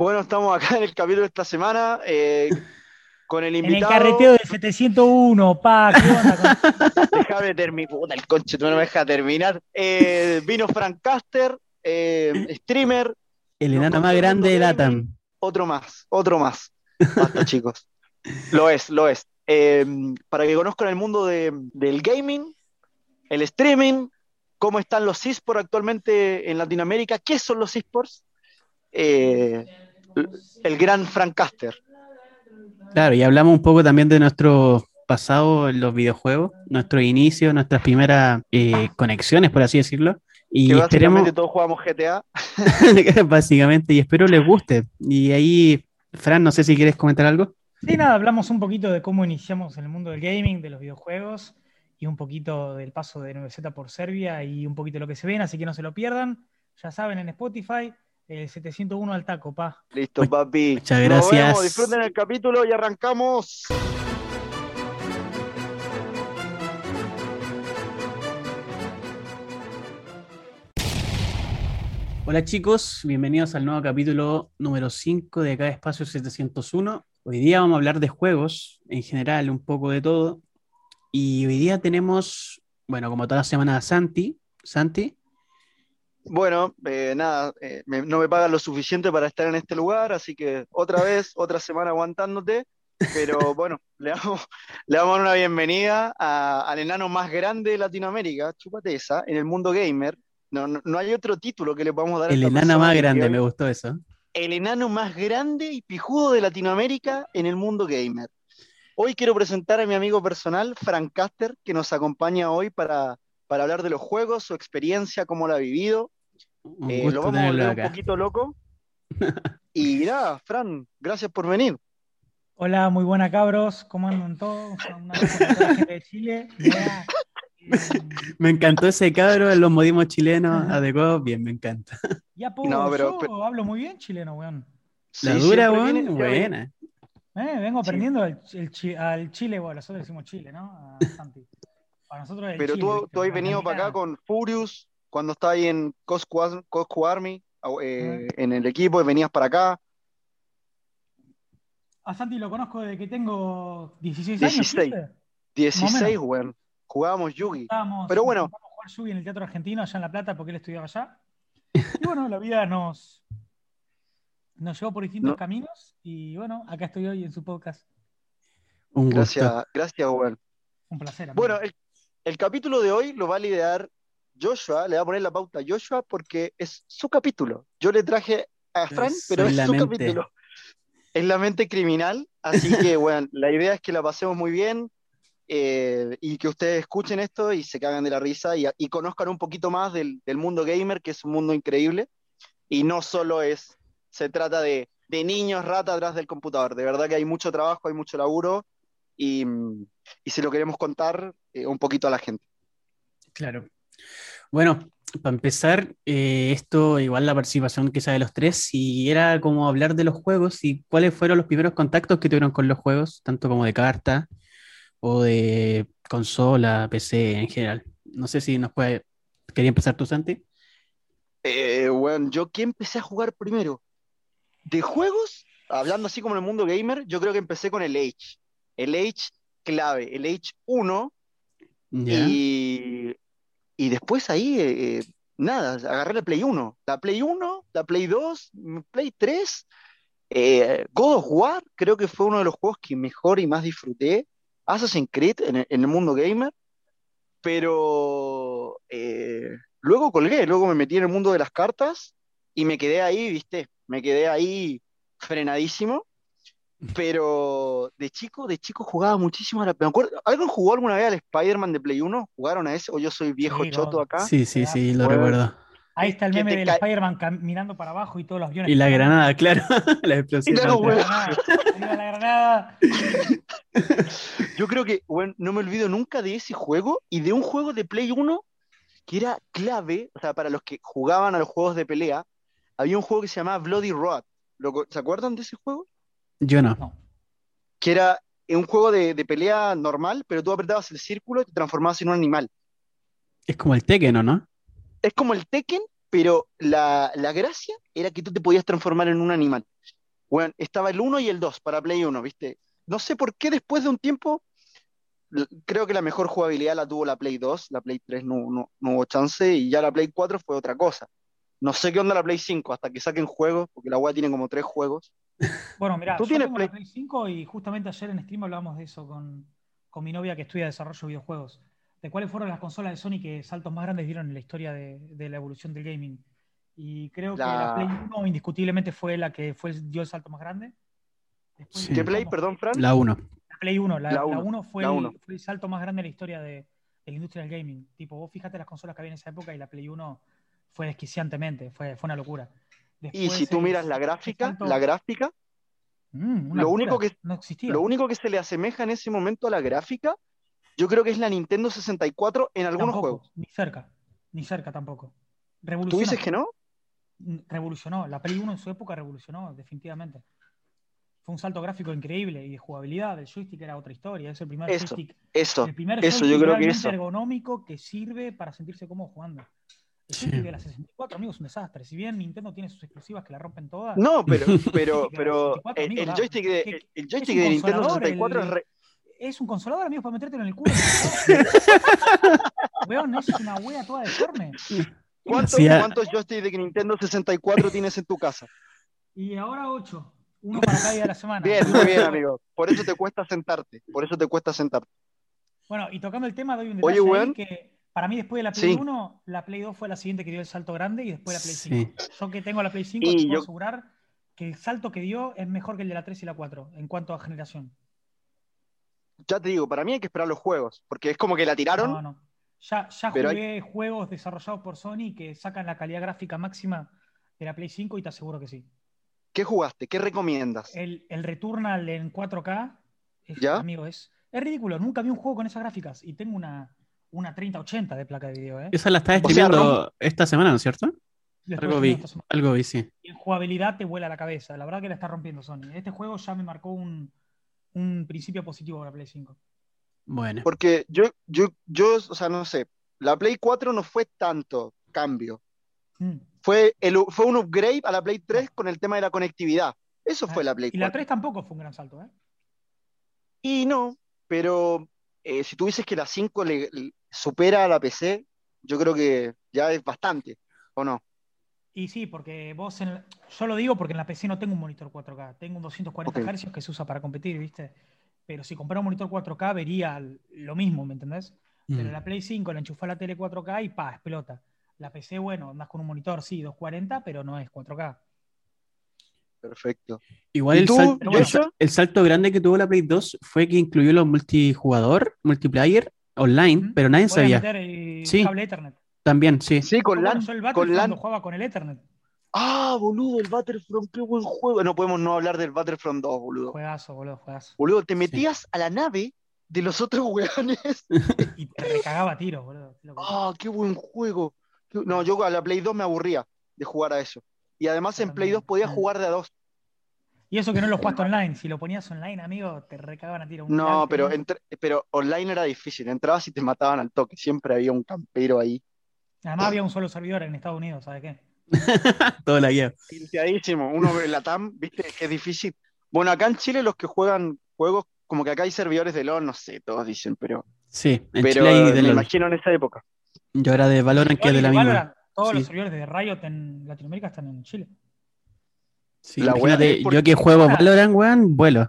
Bueno, estamos acá en el capítulo de esta semana eh, con el En invitado. el carreteo del 701, pa, ¿qué onda? con- Déjame terminar. Puta, el conche, tú no me dejas terminar. Eh, vino Frank Caster, eh, streamer, El enano más grande de Latam. otro más, otro más. Basta, chicos. Lo es, lo es. Eh, para que conozcan el mundo de- del gaming, el streaming, cómo están los esports actualmente en Latinoamérica, qué son los esports, eh, el gran Frank Caster. Claro, y hablamos un poco también de nuestro pasado en los videojuegos, nuestro inicio, nuestras primeras eh, conexiones, por así decirlo. Y Que esperemos, básicamente todos jugamos GTA. básicamente, y espero les guste. Y ahí, Fran, no sé si quieres comentar algo. Sí, nada, hablamos un poquito de cómo iniciamos en el mundo del gaming, de los videojuegos y un poquito del paso de 9Z por Serbia y un poquito de lo que se ven, así que no se lo pierdan. Ya saben, en Spotify, el 701 al taco, pa. Listo, papi. muchas Nos gracias. vemos, disfruten el capítulo y arrancamos. Hola chicos, bienvenidos al nuevo capítulo número 5 de acá de Espacio 701. Hoy día vamos a hablar de juegos en general, un poco de todo. Y hoy día tenemos, bueno, como toda la semana, a Santi. Santi, Bueno, eh, nada, eh, me- no me pagan lo suficiente para estar en este lugar, así que otra vez, otra semana aguantándote. Pero bueno, le damos, le damos una bienvenida a- al enano más grande de Latinoamérica, chúpate esa, en el mundo gamer. No, no, no hay otro título que le podamos dar a el esta enano más grande, hoy- me gustó eso. el enano más grande y pijudo de Latinoamérica en el mundo gamer. Hoy quiero presentar a mi amigo personal, Frank Caster, que nos acompaña hoy para, para hablar de los juegos, su experiencia, cómo lo ha vivido. Un Eh, lo vamos a volver un poquito loco. Y nada, Fran, gracias por venir. Hola, muy buena cabros, ¿cómo andan todos? Un abrazo para toda la gente de Chile. Yeah. Me encantó ese cabro en los modismos chilenos, adecuado, bien, me encanta. ya puedo, No, pero- yo pero- hablo muy bien chileno, weón. La Sí, dura, weón, viene- buena. Eh, vengo Sí. aprendiendo al, el chi- al Chile, bueno, nosotros decimos Chile, ¿no? A Santi. Para nosotros Pero Chile, tú, tú has venido para acá con Furious, cuando estabas ahí en Cosco, Cosco Army, eh, en el equipo, y venías para acá. A Santi lo conozco desde que tengo 16 años. 16. ¿viste? 16, weón. Jugábamos Yugi. Estábamos, Pero bueno. intentamos jugar Yugi en el Teatro Argentino, allá en La Plata, porque él estudiaba allá. Y bueno, la vida nos, nos llevó por distintos No. caminos. Y bueno, acá estoy hoy en su podcast. Un gusto. Gracias, gracias, weón. Un placer. amigo. Bueno, el, el capítulo de hoy lo va a liderar Joshua, le va a poner la pauta a Joshua porque es su capítulo. Yo le traje a Frank, Soy pero es su mente. capítulo. Es la mente criminal, así que bueno, la idea es que la pasemos muy bien eh, y que ustedes escuchen esto y se cagan de la risa y, y conozcan un poquito más del, del mundo gamer, que es un mundo increíble y no solo es, se trata de, de niños rata atrás del computador, de verdad que hay mucho trabajo, hay mucho laburo y, mm, y se lo queremos contar eh, un poquito a la gente. Claro. Bueno, para empezar, eh, esto igual la participación quizá de los tres, y era como hablar de los juegos y cuáles fueron los primeros contactos que tuvieron con los juegos, tanto como de carta o de consola, PC en general. No sé si nos puede... ¿Quería empezar tú, Santi? Eh, bueno, yo que empecé a jugar primero. De juegos, hablando así como en el mundo gamer, yo creo que empecé con el Age. El Age clave, el Age 1, Ya. y, y después ahí, eh, eh, nada, agarré la Play 1. La Play 1, la Play 2, Play 3, eh, God of War, creo que fue uno de los juegos que mejor y más disfruté. Assassin's Creed en el, en el mundo gamer, pero eh, luego colgué, luego me metí en el mundo de las cartas y me quedé ahí, viste, me quedé ahí frenadísimo. Pero de chico, de chico jugaba muchísimo a la... Me acuerdo, ¿alguien jugó alguna vez al Spider-Man de Play 1? ¿Jugaron a ese? ¿O yo soy viejo Sí, choto no. acá? Sí, sí, sí, lo Bueno. recuerdo. Ahí está el meme del Spider-Man cam- mirando para abajo y todos los aviones. Y la granada, claro, la explosión. Y La bueno. granada, la. Yo creo que, bueno, no me olvido nunca de ese juego y de un juego de Play 1 que era clave, o sea, para los que jugaban a los juegos de pelea, había un juego que se llamaba Bloody Road. ¿Lo co- ¿Se acuerdan de ese juego? Yo no. No. Que era un juego de, de pelea normal, pero tú apretabas el círculo y te transformabas en un animal. Es como el Tekken, ¿o no? Es como el Tekken, pero la, la gracia era que tú te podías transformar en un animal. Bueno, estaba el 1 y el 2 para Play 1, ¿viste? No sé por qué después de un tiempo, creo que la mejor jugabilidad la tuvo la Play 2, la Play 3 no, no, no hubo chance y ya la Play 4 fue otra cosa. No sé qué onda la Play 5 hasta que saquen juegos, porque la web tiene como tres juegos. Bueno, mira, ¿Tú yo tienes tengo Play? la Play 5 y justamente ayer en stream hablábamos de eso con, con mi novia que estudia desarrollo de videojuegos. De cuáles fueron las consolas de Sony que saltos más grandes dieron en la historia de, de la evolución del gaming. Y creo que la La- Play 1 indiscutiblemente fue la que fue, dio el salto más grande. Después Sí. ¿Qué Play, perdón, Fran? La 1. La Play 1, la, La la uno, 1 fue, la el, uno. fue el salto más grande en la historia de, de la industria del gaming. Tipo, vos fíjate las consolas que había en esa época y la Play 1 fue desquiciantemente, fue, fue una locura. Y si tú miras la gráfica, la gráfica, Mm, lo único que- no lo único que se le asemeja en ese momento a la gráfica, yo creo que es la Nintendo 64 en algunos Tampoco, juegos. Ni cerca, ni cerca tampoco. ¿Tú dices que no? Revolucionó. La Play 1 en su época revolucionó, definitivamente. Fue un salto gráfico increíble y de jugabilidad. El joystick era otra historia. Es el primer Eso, joystick, Eso, el primer eso, yo joystick creo que eso. ergonómico que sirve para sentirse cómodo jugando. El Sí. joystick de la 64, amigo, es un desastre. Si bien Nintendo tiene sus exclusivas que la rompen todas, No, pero, pero, pero 64, el, amigo, el da- joystick de, ¿qué- el, joystick de Nintendo consolador, 64 es re- es un consolador, amigo, para metértelo en el culo. Weón, es una wea toda deforme. ¿Cuántos, Sí, cuántos joysticks de Nintendo 64 tienes en tu casa? Y ahora 8. Uno para cada día de la semana. Bien, muy bien, amigo. Por eso te cuesta sentarte. Por eso te cuesta sentarte. Bueno, y tocando el tema, doy un Oye, detalle ahí weón. que para mí después de la Play Sí. 1, la Play 2 fue la siguiente que dio el salto grande y después la Play Sí. 5. Yo que tengo la Play 5, Y te puedo asegurar que el salto que dio es mejor que el de la 3 y la 4 en cuanto a generación. Ya te digo, para mí hay que esperar los juegos, porque es como que la tiraron. No, no. Ya, ya Pero hay- jugué juegos desarrollados por Sony que sacan la calidad gráfica máxima de la Play 5 y te aseguro que sí. ¿Qué jugaste? ¿Qué recomiendas? El, el Returnal en 4K, es, ¿Ya? amigo, es, es ridículo. Nunca vi un juego con esas gráficas y tengo una, una 3080 de placa de video. ¿eh? Esa la estaba O sea, streameando esta semana, ¿no es cierto? Algo vi, algo vi, sí. Y en jugabilidad te vuela la cabeza. La verdad que la está rompiendo Sony. Este juego ya me marcó un, un principio positivo para Play 5. Bueno, Porque yo, yo, yo, o sea, no sé, la Play 4 no fue tanto cambio. Mm. Fue, el, fue un upgrade a la Play 3 con el tema de la conectividad. Eso fue la Play Y la 4. 3 tampoco fue un gran salto, ¿eh? Y no, pero eh, si tú dices que la 5 le, le supera a la PC, yo creo que ya es bastante, ¿o no? Y sí, porque vos, en la- yo lo digo porque en la PC no tengo un monitor 4K, tengo un 240 Ok. Hz que se usa para competir, ¿viste? Pero si comprara un monitor 4K vería lo mismo, ¿me entendés? Pero mm, la Play 5 la enchufás a la tele 4K y pa, explota. La PC, bueno, andás con un monitor, sí, 240, pero no es 4K. Perfecto. igual ¿Y el, tú, sal- el el salto grande que tuvo la Play 2 fue que incluyó los multijugador, multiplayer, online, pero nadie Podés sabía. meter el Sí. cable Ethernet. También, sí. Sí, con LAN. el Con Battlefront LAN. jugaba con el Ethernet. Ah, boludo, el Battlefront, qué buen juego. No podemos no hablar del Battlefront 2, boludo. Juegazo, boludo, juegazo. Boludo, te metías a la nave de los otros weones. Y te recagaba tiros, boludo. Ah, qué buen juego. No, yo a la Play 2 me aburría de jugar a eso. Y además en Play también. 2 podías Mm. jugar de a dos. Y eso que no lo jugaste online. Si lo ponías online, amigo, te recagaban a tiros. Un No, pero, tenés. entre- pero online era difícil. Entrabas y te mataban al toque. Siempre había un campero ahí. Además había un solo servidor en Estados Unidos, ¿sabes qué? Todo la guía. Tilteadísimo. Uno en la TAM, viste, que es difícil. Bueno, acá en Chile los que juegan juegos, como que acá hay servidores de LOL, no sé, todos dicen, pero, Sí, en pero Chile hay de me LOL. imagino en esa época. Yo era de Valorant, que es de la misma. Valorant, todos Sí. los servidores de Riot en Latinoamérica están en Chile. Sí, La wea por- yo que juego Ahora- Valorant, weón, vuelo.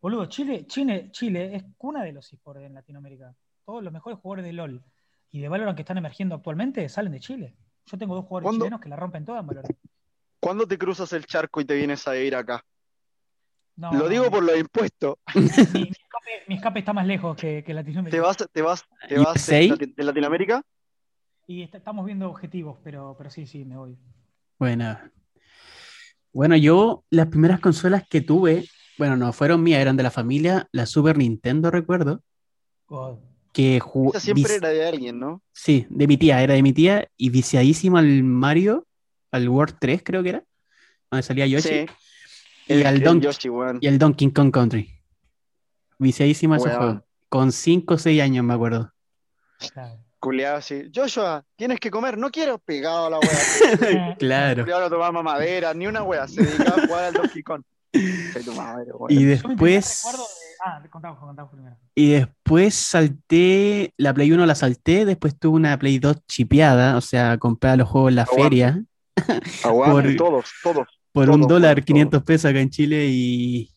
Boludo, Chile, Chile, Chile es cuna de los esports en Latinoamérica. Todos los mejores jugadores de LOL y de Valorant que están emergiendo actualmente salen de Chile. Yo tengo dos jugadores ¿Cuándo? chilenos que la rompen toda en Valorant. ¿Cuándo te cruzas el charco y te vienes a ir acá? No, Lo digo por los impuestos. Mi, mi escape, mi escape está más lejos que, que Latinoamérica. ¿Te vas, te vas, te ¿Y vas de, de Latinoamérica? Y est- estamos viendo objetivos, pero, pero sí, sí, me voy. Bueno. Bueno, yo las primeras consolas que tuve, bueno, no fueron mías, eran de la familia, la Super Nintendo, recuerdo, God. que Esa siempre era de alguien, ¿no? Sí, de mi tía, era de mi tía y viciadísimo al Mario, al World 3 creo que era, donde salía Yoshi, Sí. y, El- al Donkey, Yoshi, y al Donkey Kong Country. Viciadísimo a ese juego. Con 5 o 6 años, me acuerdo. Claro. Culeado así. Joshua, tienes que comer. No quiero. Pegado a la wea. Claro. Culeado no tomaba madera, ni una wea. Se dedicaba a jugar al Donkey Kong. Y después, Ah, contamos, contamos primero. y después salté, la Play 1 la salté, después tuve una Play 2 chipeada, o sea, compraba los juegos en la Aguante. feria Aguante, por- todos, todos. por Todo, un dólar, todo. 500 pesos acá en Chile y,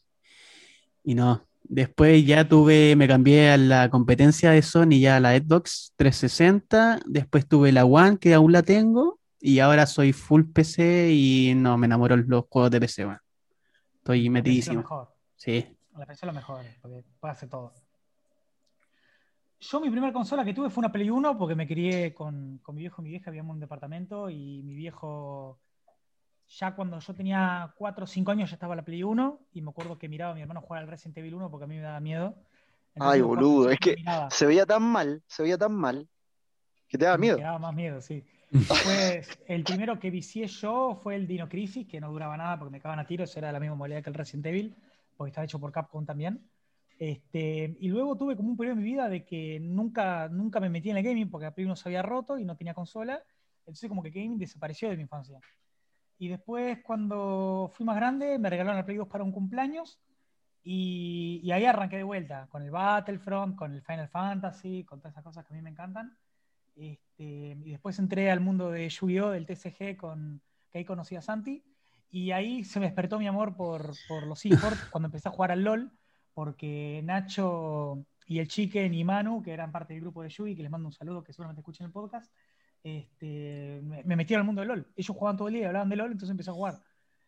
y no. Después ya tuve, me cambié a la competencia de Sony, ya a la Xbox 360, después tuve la One, que aún la tengo, y ahora soy full PC y no, me enamoro los juegos de PC, weón. Estoy La PC es lo metidísimo. mejor. Sí. La PC es lo mejor, porque puede hacer todo. Yo mi primera consola que tuve fue una Play 1 porque me crié con, con mi viejo y mi vieja, vivíamos en un departamento y mi viejo, ya cuando yo tenía 4 o 5 años ya estaba la Play 1 y me acuerdo que miraba a mi hermano jugar al Resident Evil 1 porque a mí me daba miedo. Ay, los cuatro boludo, es que miraba. Se veía tan mal, se veía tan mal, que te da Me miedo. daba más miedo, sí. Después, el primero que vicié yo fue el Dino Crisis, que no duraba nada porque me cagaban a tiros, era de la misma modalidad que el Resident Evil, porque estaba hecho por Capcom también. Este, y luego tuve como un periodo en mi vida de que nunca, nunca me metí en el gaming porque la Play 1 se había roto y no tenía consola. Entonces como que gaming desapareció de mi infancia. Y después cuando fui más grande me regalaron la Play 2 para un cumpleaños y, y ahí arranqué de vuelta con el Battlefront, con el Final Fantasy, con todas esas cosas que a mí me encantan. Este, y después entré al mundo de Yu-Gi-Oh! del TCG, con, que ahí conocí a Santi. Y ahí se me despertó mi amor por, por los esports cuando empecé a jugar al LOL, porque Nacho y el Chicken y Manu, que eran parte del grupo de Yugi, que les mando un saludo, que seguramente escuchen el podcast, este, me, me metieron al mundo del LOL. Ellos jugaban todo el día y hablaban de LOL, entonces empecé a jugar.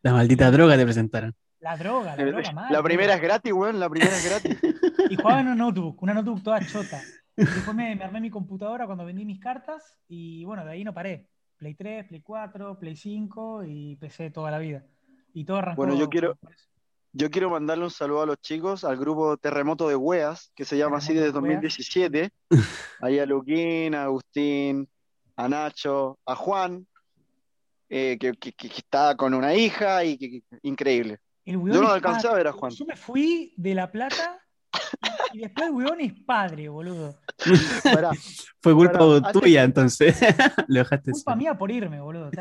La maldita droga te presentaron. La droga, la droga mal. La primera es gratis, weón, la primera es gratis. Y jugaba en una notebook, una notebook toda chota. Y después me, me armé mi computadora cuando vendí mis cartas y bueno, de ahí no paré. Play 3, Play 4, Play 5 y PC toda la vida. Y todo arrancó. Bueno, yo quiero-. Yo quiero mandarle un saludo a los chicos, al grupo Terremoto de Weas, que se llama así desde de Weas. 2017. Ahí a Luquín, a Agustín, a Nacho, a Juan, eh, que, que- que está con una hija y que, que- increíble. El Yo no alcancé a ver a Juan. Yo me fui de La Plata y después el weón es padre, boludo. Pará, Fue culpa tuya, entonces. Lo dejaste Culpa solo. mía por irme, boludo.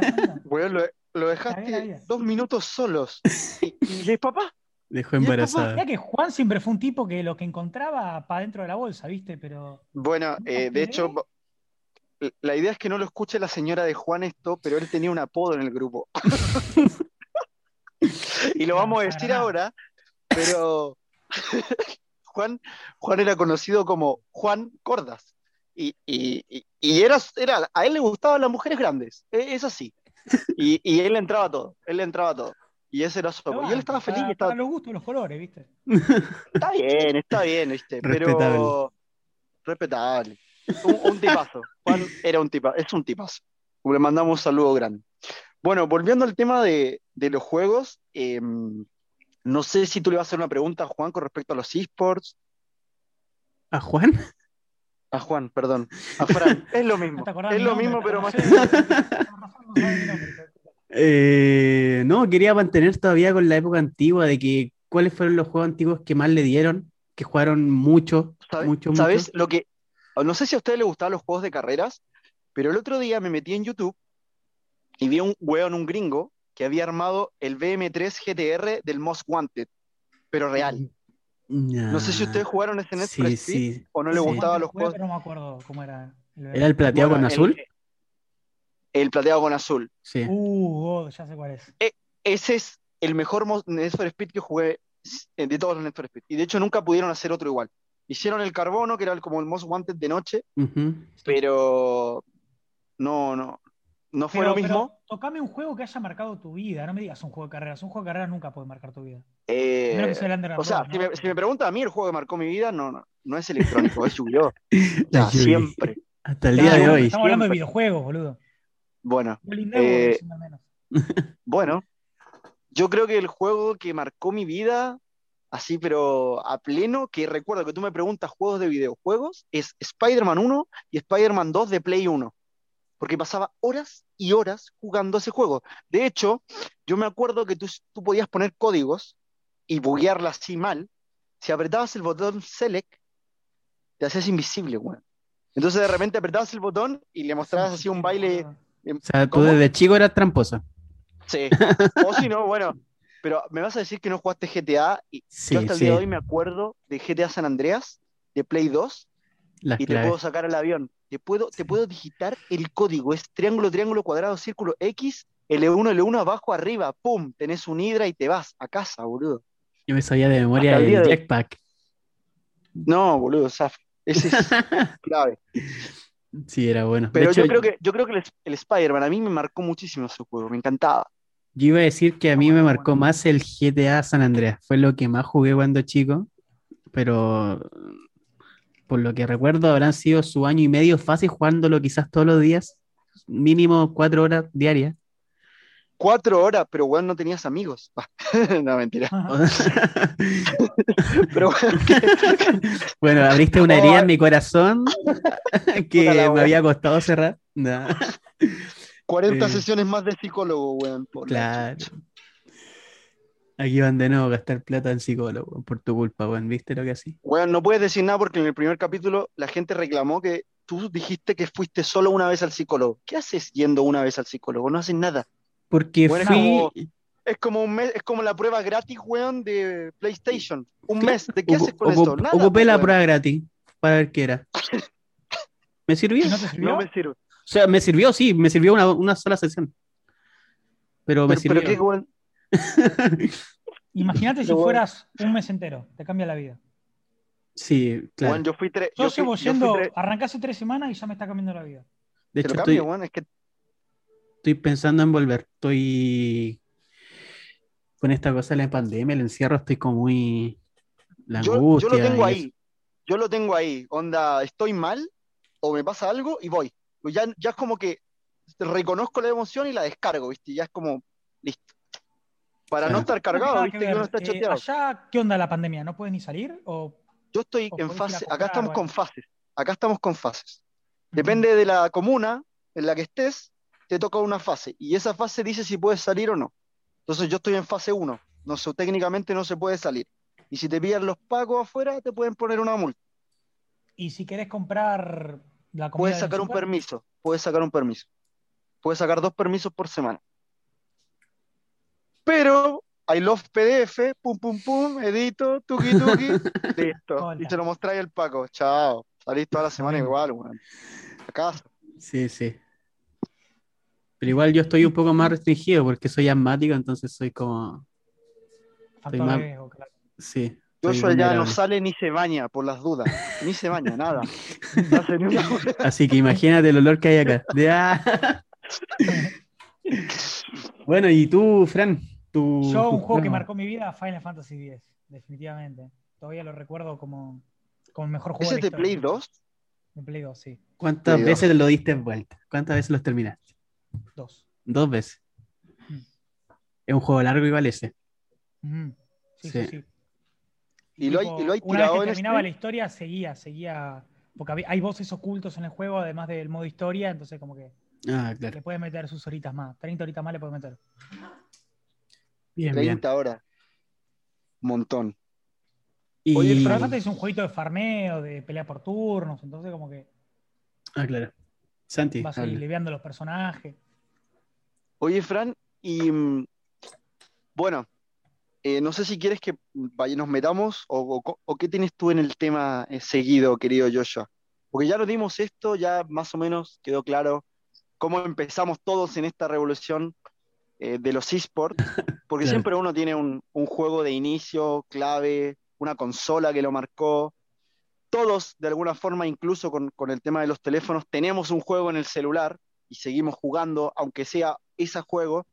weón, lo, lo dejaste dos minutos solos. ¿Y, y el papá? Dejó embarazada. Mirá que Juan siempre fue un tipo que lo que encontraba para dentro de la bolsa, ¿viste? Pero Bueno, eh, de hecho, la idea es que no lo escuche la señora de Juan esto, pero él tenía un apodo en el grupo. Y lo No, vamos a no decir ahora, pero Juan, Juan era conocido como Juan Cordas. Y, y, y- era, era, a él le gustaban las mujeres grandes, e- es así. Y, y él le entraba a todo, él le entraba todo. Y ese era su apodo. Y él estaba feliz para, estaba, para los gustos y los colores, ¿viste? está bien, está bien, ¿viste? Pero Respetable. Un, un tipazo. Juan era un tipazo, es un tipazo. Le mandamos un saludo grande. Bueno, volviendo al tema de, de los juegos, eh, no sé si tú le vas a hacer una pregunta a Juan con respecto a los esports. ¿A Juan? A Juan, perdón. A Fran. Es lo mismo. Es lo mismo, pero más. Eh, no, quería mantener todavía con la época antigua de que cuáles fueron los juegos antiguos que más le dieron, que jugaron mucho, ¿Sabes? mucho, mucho. ¿Sabes lo que? No sé si a ustedes les gustaban los juegos de carreras, pero el otro día me metí en YouTube y vi un weón, un gringo, que había armado el BM3 GTR del Most Wanted, pero real. No sé si ustedes jugaron ese for Sí, o no les Sí. gustaban los juegos. pero no me acuerdo cómo era. el- ¿Era el plateado Bueno, con el- azul? El plateado con azul. Sí. Uh, God, ya sé cuál es. Ese es el mejor Need for Speed que jugué eh, de todos los for Speed. Y de hecho nunca pudieron hacer otro igual. Hicieron el Carbono, que era el- como el Most Wanted de noche, pero no, no, no fue Pero, lo mismo. pero tocame un juego que haya marcado tu vida. No me digas un juego de carreras. Un juego de carreras nunca puede marcar tu vida. Eh, que sea el Underground o sea, Road, si ¿no? me, si me pregunta a mí el juego que marcó mi vida, no, no, no es electrónico, es Yu-Gi-Oh! O sea, La Yugi. siempre. Hasta el día de hoy. Estamos hablando de videojuegos, boludo. Bueno, Eh, bueno, yo creo que el juego que marcó mi vida, así pero a pleno, que recuerdo que tú me preguntas juegos de videojuegos, es Spider-Man 1 y Spider-Man 2 de Play 1. Porque pasaba horas y horas jugando ese juego. De hecho, yo me acuerdo que tú, tú podías poner códigos y buguearla así mal. Si apretabas el botón Select, te hacías invisible, weón. Entonces de repente apretabas el botón y le mostrabas así un baile. O sea, tú ¿Cómo? desde chico eras tramposa. Sí. O si no, bueno. Pero me vas a decir que no jugaste GTA y Sí, yo hasta el sí. día de hoy me acuerdo de GTA San Andreas, de Play 2, Las y te puedo sacar al avión. Te puedo, Sí. te puedo digitar el código. Es triángulo, triángulo, cuadrado, círculo, X, L1, L1, abajo, arriba, pum, tenés un hidra y te vas a casa, boludo. Yo me sabía de memoria el el de jetpack. No, boludo, zaf. Ese es clave. Sí, era bueno. De Pero hecho, yo creo que, yo creo que el, el Spider-Man a mí me marcó muchísimo ese juego, me encantaba. Yo iba a decir que a mí Bueno, me marcó bueno. más el GTA San Andreas. Fue lo que más jugué cuando chico. Pero por lo que recuerdo, habrán sido su año y medio fácil jugándolo quizás todos los días. Mínimo cuatro horas diarias. Cuatro horas, pero weón, no tenías amigos. no, mentira. Pero bueno, Bueno, abriste una herida en mi corazón que me había costado cerrar. No, 40 Eh. sesiones más de psicólogo, weón. por claro. Aquí van de nuevo a gastar plata en psicólogo por tu culpa, weón. ¿Viste lo que así? Weón, no puedes decir nada porque en el primer capítulo la gente reclamó que tú dijiste que fuiste solo una vez al psicólogo. ¿Qué haces yendo una vez al psicólogo? No haces nada. Porque Bueno, fui. como- Es como un mes, es como la prueba gratis, weón, de PlayStation. Un mes. ¿De qué haces con esto? Nada, ocupé pues, la weón. prueba gratis para ver qué era. ¿Me sirvió? ¿Y no te sirvió? No me sirve. O sea, me sirvió, sí, me sirvió una, una sola sesión. Pero me Pero, sirvió. pero qué, weón. Imagínate si bueno. fueras un mes entero, te cambia la vida. Sí, claro. Weón, yo fui tres. Yo, fui yendo, hace tres semanas y ya me está cambiando la vida. de hecho, estoy, weón. Es que estoy pensando en volver. Estoy con esta cosa de la pandemia, el encierro, estoy como muy. La yo, lo tengo ahí. Yo lo tengo ahí. Onda, estoy mal o me pasa algo y voy. Pues ya, ya es como que reconozco la emoción y la descargo, ¿viste? Ya es como, listo. Para no estar cargado, ¿viste? que uno está Eh, choteado. allá, ¿qué onda la pandemia? ¿No puedes ni salir? ¿O Yo estoy o en fase, acá estamos con fases. Acá estamos con fases. Depende de la comuna en la que estés, te toca una fase. Y esa fase dice si puedes salir o no. Entonces yo estoy en fase 1. No sé, técnicamente no se puede salir. Y si te pillan los pagos afuera, te pueden poner una multa. Y si querés comprar la comida Puedes sacar un permiso. Puedes sacar un permiso. Puedes sacar dos permisos por semana. Pero I love PDF, pum, pum, pum, edito, tuki, tuki, listo. Hola. Y se lo mostráis al Paco. Chao. Salís toda la semana igual, weón. A casa. Sí, sí. Pero igual yo estoy un poco más restringido porque soy asmático, entonces soy como. riesgo, claro. Sí. Joshua ya no sale ni se baña por las dudas. Ni se baña, nada. No hace ni una hueá. Así que imagínate el olor que hay acá. De- ah. Bueno, y tú, Fran, tu, Yo, tu un juego que marcó mi vida, Final Fantasy X, definitivamente. Todavía lo recuerdo como, como el mejor juego ¿Ese de de Play historia. 2? De Play 2, sí. ¿Cuántas Play veces lo diste en vuelta? ¿Cuántas veces los terminaste? Dos. Dos veces. Mm. Es un juego largo igual ese. Sí. sí, sí. ¿Y lo hay- y lo hay una vez que en terminaba Steam? la historia, seguía, seguía. Porque había- hay voces ocultos en el juego, además del modo historia, entonces como que Ah, claro. le puedes meter sus horitas más. 30 horitas más le puedes meter. Bien, bien. 30 horas. Montón. Y... Oye, Fran, Fantasy es un jueguito de farmeo, de pelea por turnos, entonces como que Ah, claro. Santi, vas ahí habla. liviando los personajes. Oye, Fran, y mm, bueno, eh, no sé si quieres que nos metamos o, o- o qué tienes tú en el tema eh, seguido, querido Joshua. Porque ya lo dimos esto, ya más o menos quedó claro cómo empezamos todos en esta revolución eh, de los esports, porque Claro. siempre uno tiene un, un juego de inicio clave, una consola que lo marcó. Todos, de alguna forma, incluso con, con el tema de los teléfonos, tenemos un juego en el celular y seguimos jugando, aunque sea ese juego,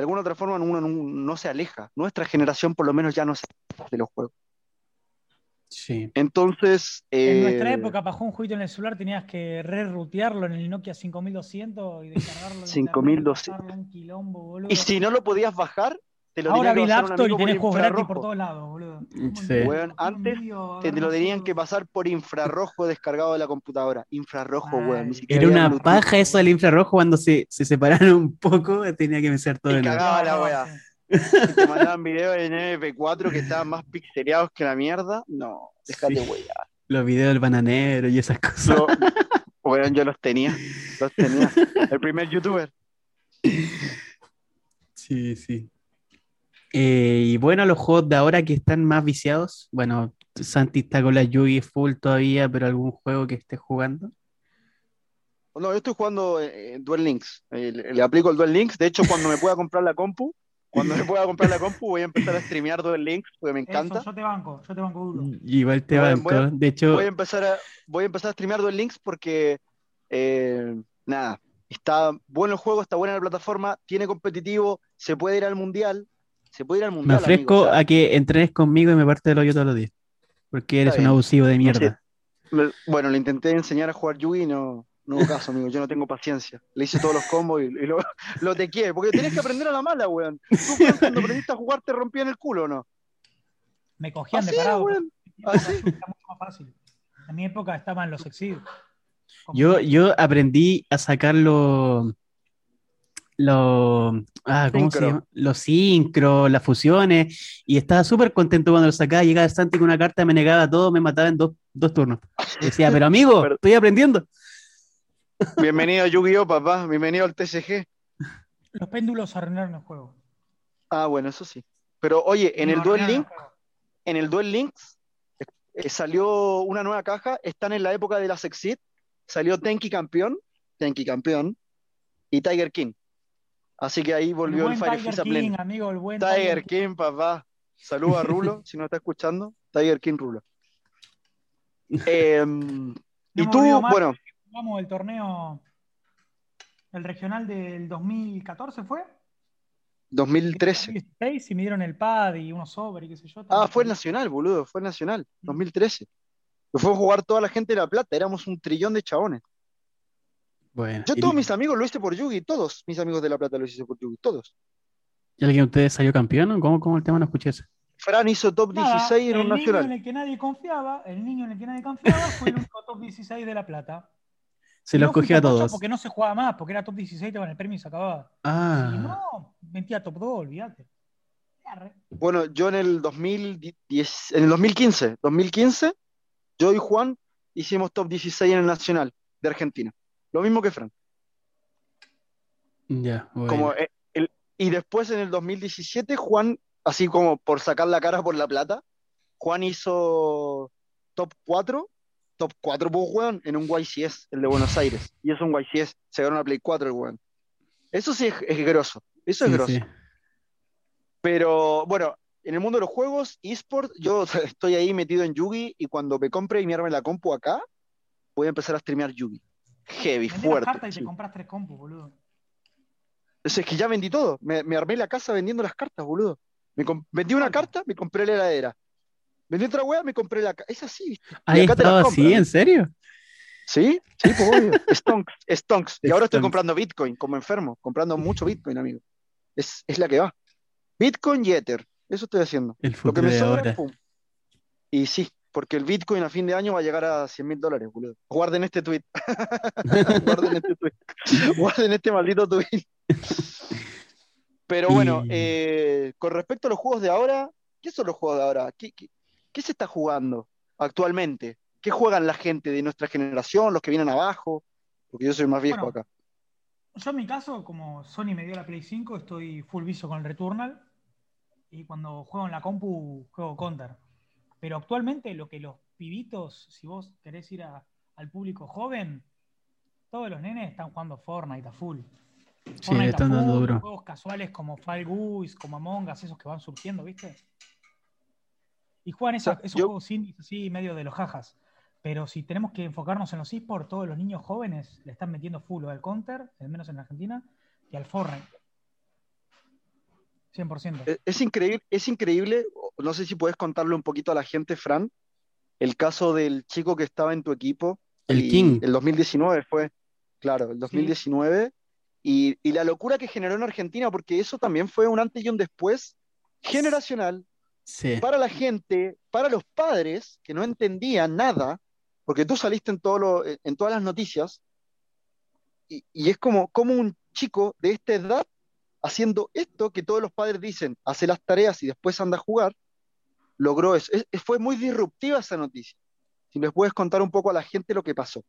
de alguna otra forma uno no, no se aleja. Nuestra generación por lo menos ya no se aleja de los juegos. Sí. Entonces, En eh, nuestra época, para jugar un jueguito en el celular tenías que re-rutearlo en el Nokia 5200 y descargarlo. en 5200. internet, pasarlo, un quilombo, boludo. y si no lo podías bajar, te lo Ahora tenía vi que Store y tenés juegos gratis por todos lados, boludo. Sí. Weón, antes te, te lo tenían que pasar por infrarrojo descargado de la computadora. Infrarrojo, weón. Ni Era una Bluetooth, paja eso del infrarrojo cuando se, se separaron un poco, tenía que vencer todo Y el cagaba la No. Y te mandaban videos en MP4 que estaban más pixeleados que la mierda. No, déjate Sí. weá. los videos del bananero y esas cosas. Lo- Weón, yo los tenía. Los tenía. El primer youtuber. Sí, sí. Eh, y bueno, los juegos de ahora que están más viciados. Bueno, Santi está con la Yugi full todavía, pero algún juego que esté jugando. No, yo estoy jugando eh, Duel Links. Eh, le, le aplico el Duel Links. De hecho, cuando me pueda comprar la compu, cuando me pueda comprar la compu, voy a empezar a streamear Duel Links porque me encanta. Eso, yo te banco, yo te banco duro. Igual te Voy a- banco. voy a- De hecho, Voy a empezar a, voy a empezar a streamear Duel Links porque, eh, nada, está bueno el juego, está buena la plataforma, tiene competitivo, se puede ir al mundial. Se puede ir al me mundial. ofrezco amigo, o sea, a que entrenes conmigo y me parte el hoyo todos los días. Porque eres un abusivo de mierda. me- bueno, le intenté enseñar a jugar Yugi y no, no hubo caso, amigo. Yo no tengo paciencia. Le hice todos los combos y, y lo, lo tequé. Porque tenés que aprender a la mala, weón. Tú, weón, cuando aprendiste a jugar, te rompían el culo, ¿o ¿no? Me cogían Así de parado. weón. Época Era mucho más fácil. En mi época estaban los Exceed. Yo, yo aprendí a sacar los. Los. Ah, ¿cómo se Sincro. llama? Los sincro, las fusiones. Y estaba súper contento cuando lo sacaba. Llegaba Santi con una carta, me negaba todo, me mataba en dos, dos turnos. Decía, pero amigo, Pero- estoy aprendiendo. Bienvenido a Yu-Gi-Oh, papá. Bienvenido al TCG. Los péndulos arruinaron el juego. Ah, bueno, eso sí. Pero oye, en el Duel Link, en el Duel Links eh, salió una nueva caja. Están en la época de las Exit. Salió Tenki campeón, Tenki campeón y Tiger King. Así que ahí volvió el, buen Fire Tiger Fist a King, amigo, el buen Tiger King, papá. Saludos a Rulo, si no está escuchando. Tiger King Rulo. Eh, No y tú, más bueno, Jugamos el torneo, el regional del 2014 fue. 2013. 2016 y me dieron el pad y unos sobre y qué sé yo. Ah, fue el Nacional, boludo, fue el Nacional, 2013. Que fue a jugar toda la gente de La Plata, éramos un trillón de chabones. Bueno, Yo ¿y- todos mis amigos lo hice por Yugi, todos mis amigos de La Plata lo hice por Yugi, todos. ¿y alguien de ustedes salió campeón? ¿o ¿Cómo, cómo el tema no escuché eso? Fran hizo top Nada, 16 en un el niño en Nacional. el que nadie confiaba, el niño en el que nadie confiaba fue el único top 16 de La Plata. Se Y los no cogió a todos. Porque no se jugaba más, porque era top 16, te el premio y se acababa. Y Ah, no, metía top 2, olvídate. Bueno, yo en el 2010, en el 2015, 2015, yo y Juan hicimos top 16 en el Nacional de Argentina. Lo mismo que Fran. ya, bueno. Como, eh, el- y después en el 2017, Juan, así como por sacar la cara por la plata, Juan hizo top 4, top 4, pues, weón, en un YCS, el de Buenos Aires. Y es un YCS, se ganó una Play 4 el weón. Eso sí es, es grosso, eso es Sí, grosso. sí. Pero bueno, en el mundo de los juegos, eSport, yo estoy ahí metido en Yugi y cuando me compre y me arme la compu acá, voy a empezar a streamear Yugi. Heavy, Vendé las fuerte. cartas y te compras tres compus, boludo. Es es que ya vendí todo. Me, me armé la casa vendiendo las cartas, boludo. Me vendí una carta, me compré la heladera. Vendí otra wea, me compré la. Es así, ¿viste? ¿Has acá te las estado compran, así? ¿En serio? ¿Sí? Sí, pues obvio. Stonks, stonks. Y ahora estoy comprando Bitcoin como enfermo, comprando mucho Bitcoin, amigo. Es, es la que va. Bitcoin y Ether. Eso estoy haciendo. El Lo que me sobra, pum. Y sí, porque el Bitcoin a fin de año va a llegar a 100 mil dólares, boludo. Guarden este tweet. Guarden este tweet. Guarden este maldito tweet. Pero bueno, eh, con respecto a los juegos de ahora, ¿qué son los juegos de ahora? ¿Qué, qué, qué se está jugando actualmente? ¿Qué juegan la gente de nuestra generación, los que vienen abajo? Porque yo soy más viejo Bueno, acá. Yo en mi caso, como Sony me dio la Play 5, estoy full viso con el Returnal. Y cuando juego en la compu, juego Counter. Pero actualmente lo que los pibitos, si vos querés ir a- al público joven, todos los nenes están jugando Fortnite a full. Sí, Fortnite le a están dando full, duro. Juegos casuales como Fall Guys, como Among Us, esos que van surgiendo, ¿viste? Y juegan esa- O sea, esos yo- juegos indies así, medio de los jajas. Pero si tenemos que enfocarnos en los esports, todos los niños jóvenes le están metiendo full al Counter, al menos en Argentina, y al Fortnite. 100%. Es, es increíble, es increíble, no sé si puedes contarle un poquito a la gente, Fran, el caso del chico que estaba en tu equipo. El King. El 2019 fue, claro, el 2019. Y, y la locura que generó en Argentina, porque eso también fue un antes y un después generacional Sí. para la gente, para los padres que no entendían nada, porque tú saliste en, todo lo- en todas las noticias, y, y es como, como un chico de esta edad haciendo esto que todos los padres dicen, hace las tareas y después anda a jugar, logró eso. Es- es- fue muy disruptiva esa noticia. Si les puedes contar un poco a la gente lo que pasó.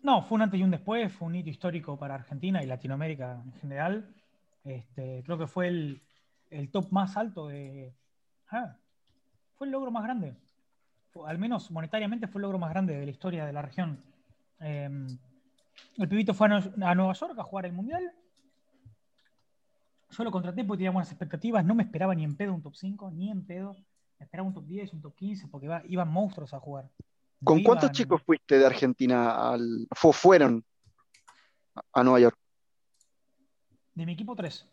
No, fue un antes y un después, fue un hito histórico para Argentina y Latinoamérica en general. Este, creo que fue el, el top más alto de. Ah, fue el logro más grande. al menos monetariamente fue el logro más grande de la historia de la región. Em, el pibito fue a, Nueva York a jugar el Mundial. Yo lo contraté porque tenía buenas expectativas. No me esperaba ni en pedo un top 5, ni en pedo. Esperaba un top 10, un top 15, porque iban monstruos a jugar. ¿Con cuántos chicos fuiste de Argentina al. fueron a Nueva York? De mi equipo, tres.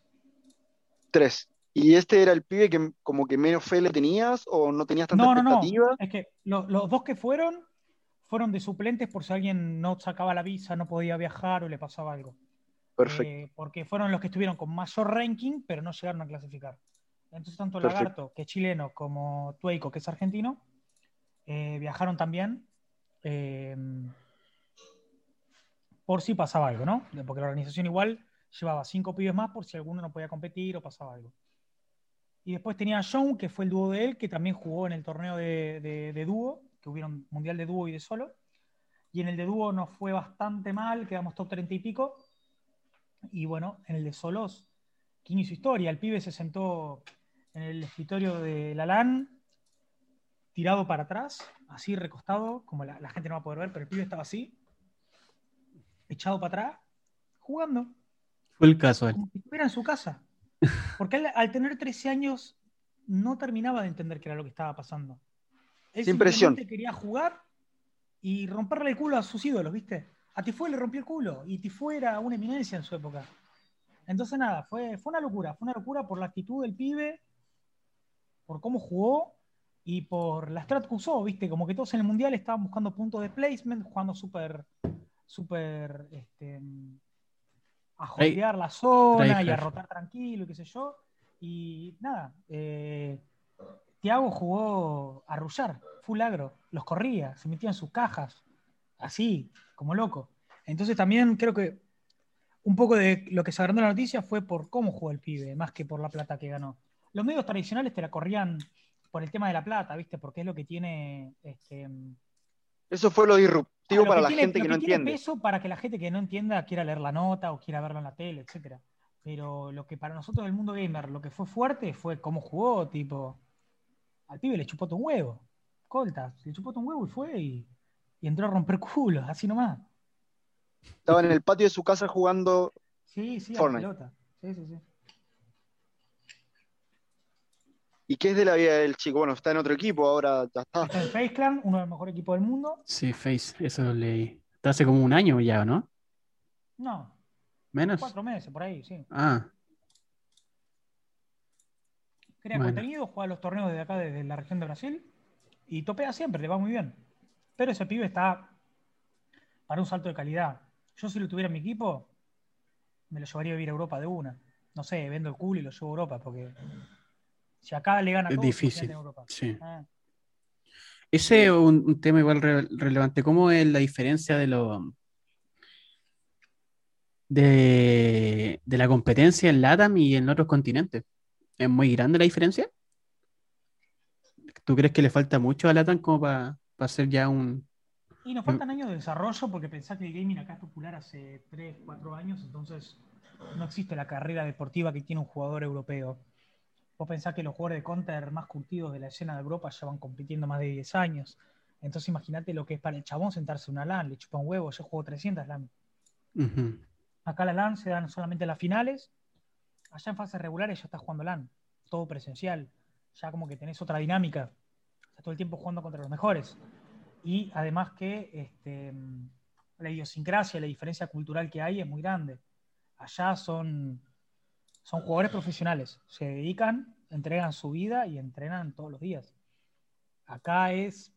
Tres. ¿Y este era el pibe que como que menos fe le tenías o no tenías tanta no, no, No, es que los, dos que fueron fueron de suplentes por si alguien no sacaba la visa, no podía viajar o le pasaba algo. Perfecto. Eh, porque fueron los que estuvieron con mayor ranking, pero no llegaron a clasificar. Entonces, tanto Lagarto, que es chileno, como Tueico, que es argentino, eh, viajaron también eh, por si pasaba algo, ¿no? Porque la organización igual llevaba cinco pibes más por si alguno no podía competir o pasaba algo. Y después tenía a John, que fue el dúo de él, que también jugó en el torneo de, dúo, que hubieron mundial de dúo y de solo. Y en el de dúo nos fue bastante mal, quedamos top 30 y pico. Y bueno, en el de solos, ¿quién hizo historia? El pibe se sentó en el escritorio de la LAN tirado para atrás, así recostado, como la, gente no va a poder ver, pero el pibe estaba así, echado para atrás, jugando. Fue el caso. Como si estuviera en su casa. Porque él, al tener 13 años no terminaba de entender qué era lo que estaba pasando. Él Sin presión. quería jugar y romperle el culo a sus ídolos, ¿viste? A Tifue le rompió el culo y Tifue era una eminencia en su época. Entonces, nada, fue, fue una locura. Fue una locura por la actitud del pibe, por cómo jugó y por la strat que usó, ¿viste? Como que todos en el mundial estaban buscando puntos de placement, jugando súper, súper, este, a jodear la zona y a rotar tranquilo y qué sé yo. Y nada, eh, Tiago jugó a rullar, full agro, los corría, se metía en sus cajas, así, como loco. Entonces también creo que un poco de lo que se agrandó la noticia fue por cómo jugó el pibe, más que por la plata que ganó. Los medios tradicionales te la corrían por el tema de la plata, ¿viste? Porque es lo que tiene. Este, Eso fue lo disruptivo para la gente que, no tiene entiende. Peso para que la gente que no entienda quiera leer la nota o quiera verla en la tele, etcétera. Pero lo que para nosotros del mundo gamer, lo que fue fuerte fue cómo jugó, tipo. Al pibe le chupó un huevo. Coltas, le chupó un huevo y fue y, entró a romper culos, así nomás. Estaba en el patio de su casa jugando sí, sí, A la pelota. Sí, sí, sí. ¿Y qué es de la vida del chico? Bueno, está en otro equipo, ahora ya está. Está en Face Clan, uno de los mejores equipos del mundo. Sí, Face, eso lo leí. Está hace como un año ya, ¿no? No. ¿Menos? Cuatro meses, por ahí, sí. Ah. Crea contenido, juega los torneos desde acá, desde la región de Brasil, y topea siempre, le va muy bien. Pero ese pibe está para un salto de calidad. Yo si lo tuviera en mi equipo, me lo llevaría a vivir a Europa de una. No sé, vendo el culo y lo llevo a Europa, porque si acá le gana es difícil. En Europa. Sí. Ah. Ese es un, tema igual relevante. ¿Cómo es la diferencia de lo de, la competencia en LATAM y en otros continentes? ¿Es muy grande la diferencia? ¿Tú crees que le falta mucho a LATAM como para hacer ya un... Y nos faltan años de desarrollo porque pensás que el gaming acá es popular hace 3, 4 años, entonces no existe la carrera deportiva que tiene un jugador europeo. Vos pensás que los jugadores de counter más curtidos de la escena de Europa llevan compitiendo más de 10 años. Entonces imagínate lo que es para el chabón sentarse en una LAN, le chupa un huevo, yo juego 300 LAN. Acá la LAN se dan solamente las finales, allá en fases regulares ya estás jugando LAN, todo presencial, ya como que tenés otra dinámica, estás todo el tiempo jugando contra los mejores. Y además que este, la idiosincrasia, la diferencia cultural que hay es muy grande. Allá son son jugadores profesionales, se dedican, entregan su vida y entrenan todos los días. Acá es,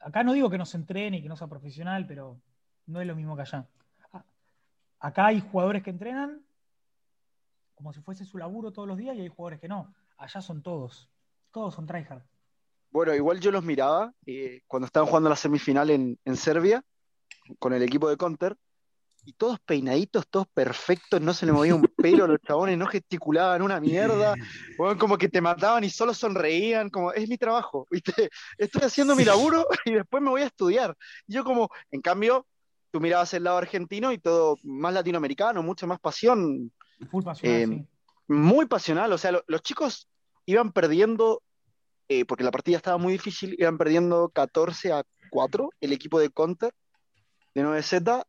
acá no digo que no se entrene y que no sea profesional, pero no es lo mismo que allá. Acá hay jugadores que entrenan como si fuese su laburo todos los días y hay jugadores que no. Allá son todos, todos son tryhard. Bueno, igual yo los miraba eh, cuando estaban jugando la semifinal en, en Serbia con el equipo de Counter y todos peinaditos, todos perfectos, no se le movía un pelo a los chabones, no gesticulaban una mierda, como que te mataban y solo sonreían, como es mi trabajo, ¿viste? Estoy haciendo mi laburo y después me voy a estudiar. Y yo como, en cambio, tú mirabas el lado argentino y todo más latinoamericano, mucha más pasión. Full pasional, Eh, sí. Muy pasional, o sea, lo- los chicos iban perdiendo, eh, porque la partida estaba muy difícil, iban perdiendo 14 a 4 el equipo de Counter de 9Z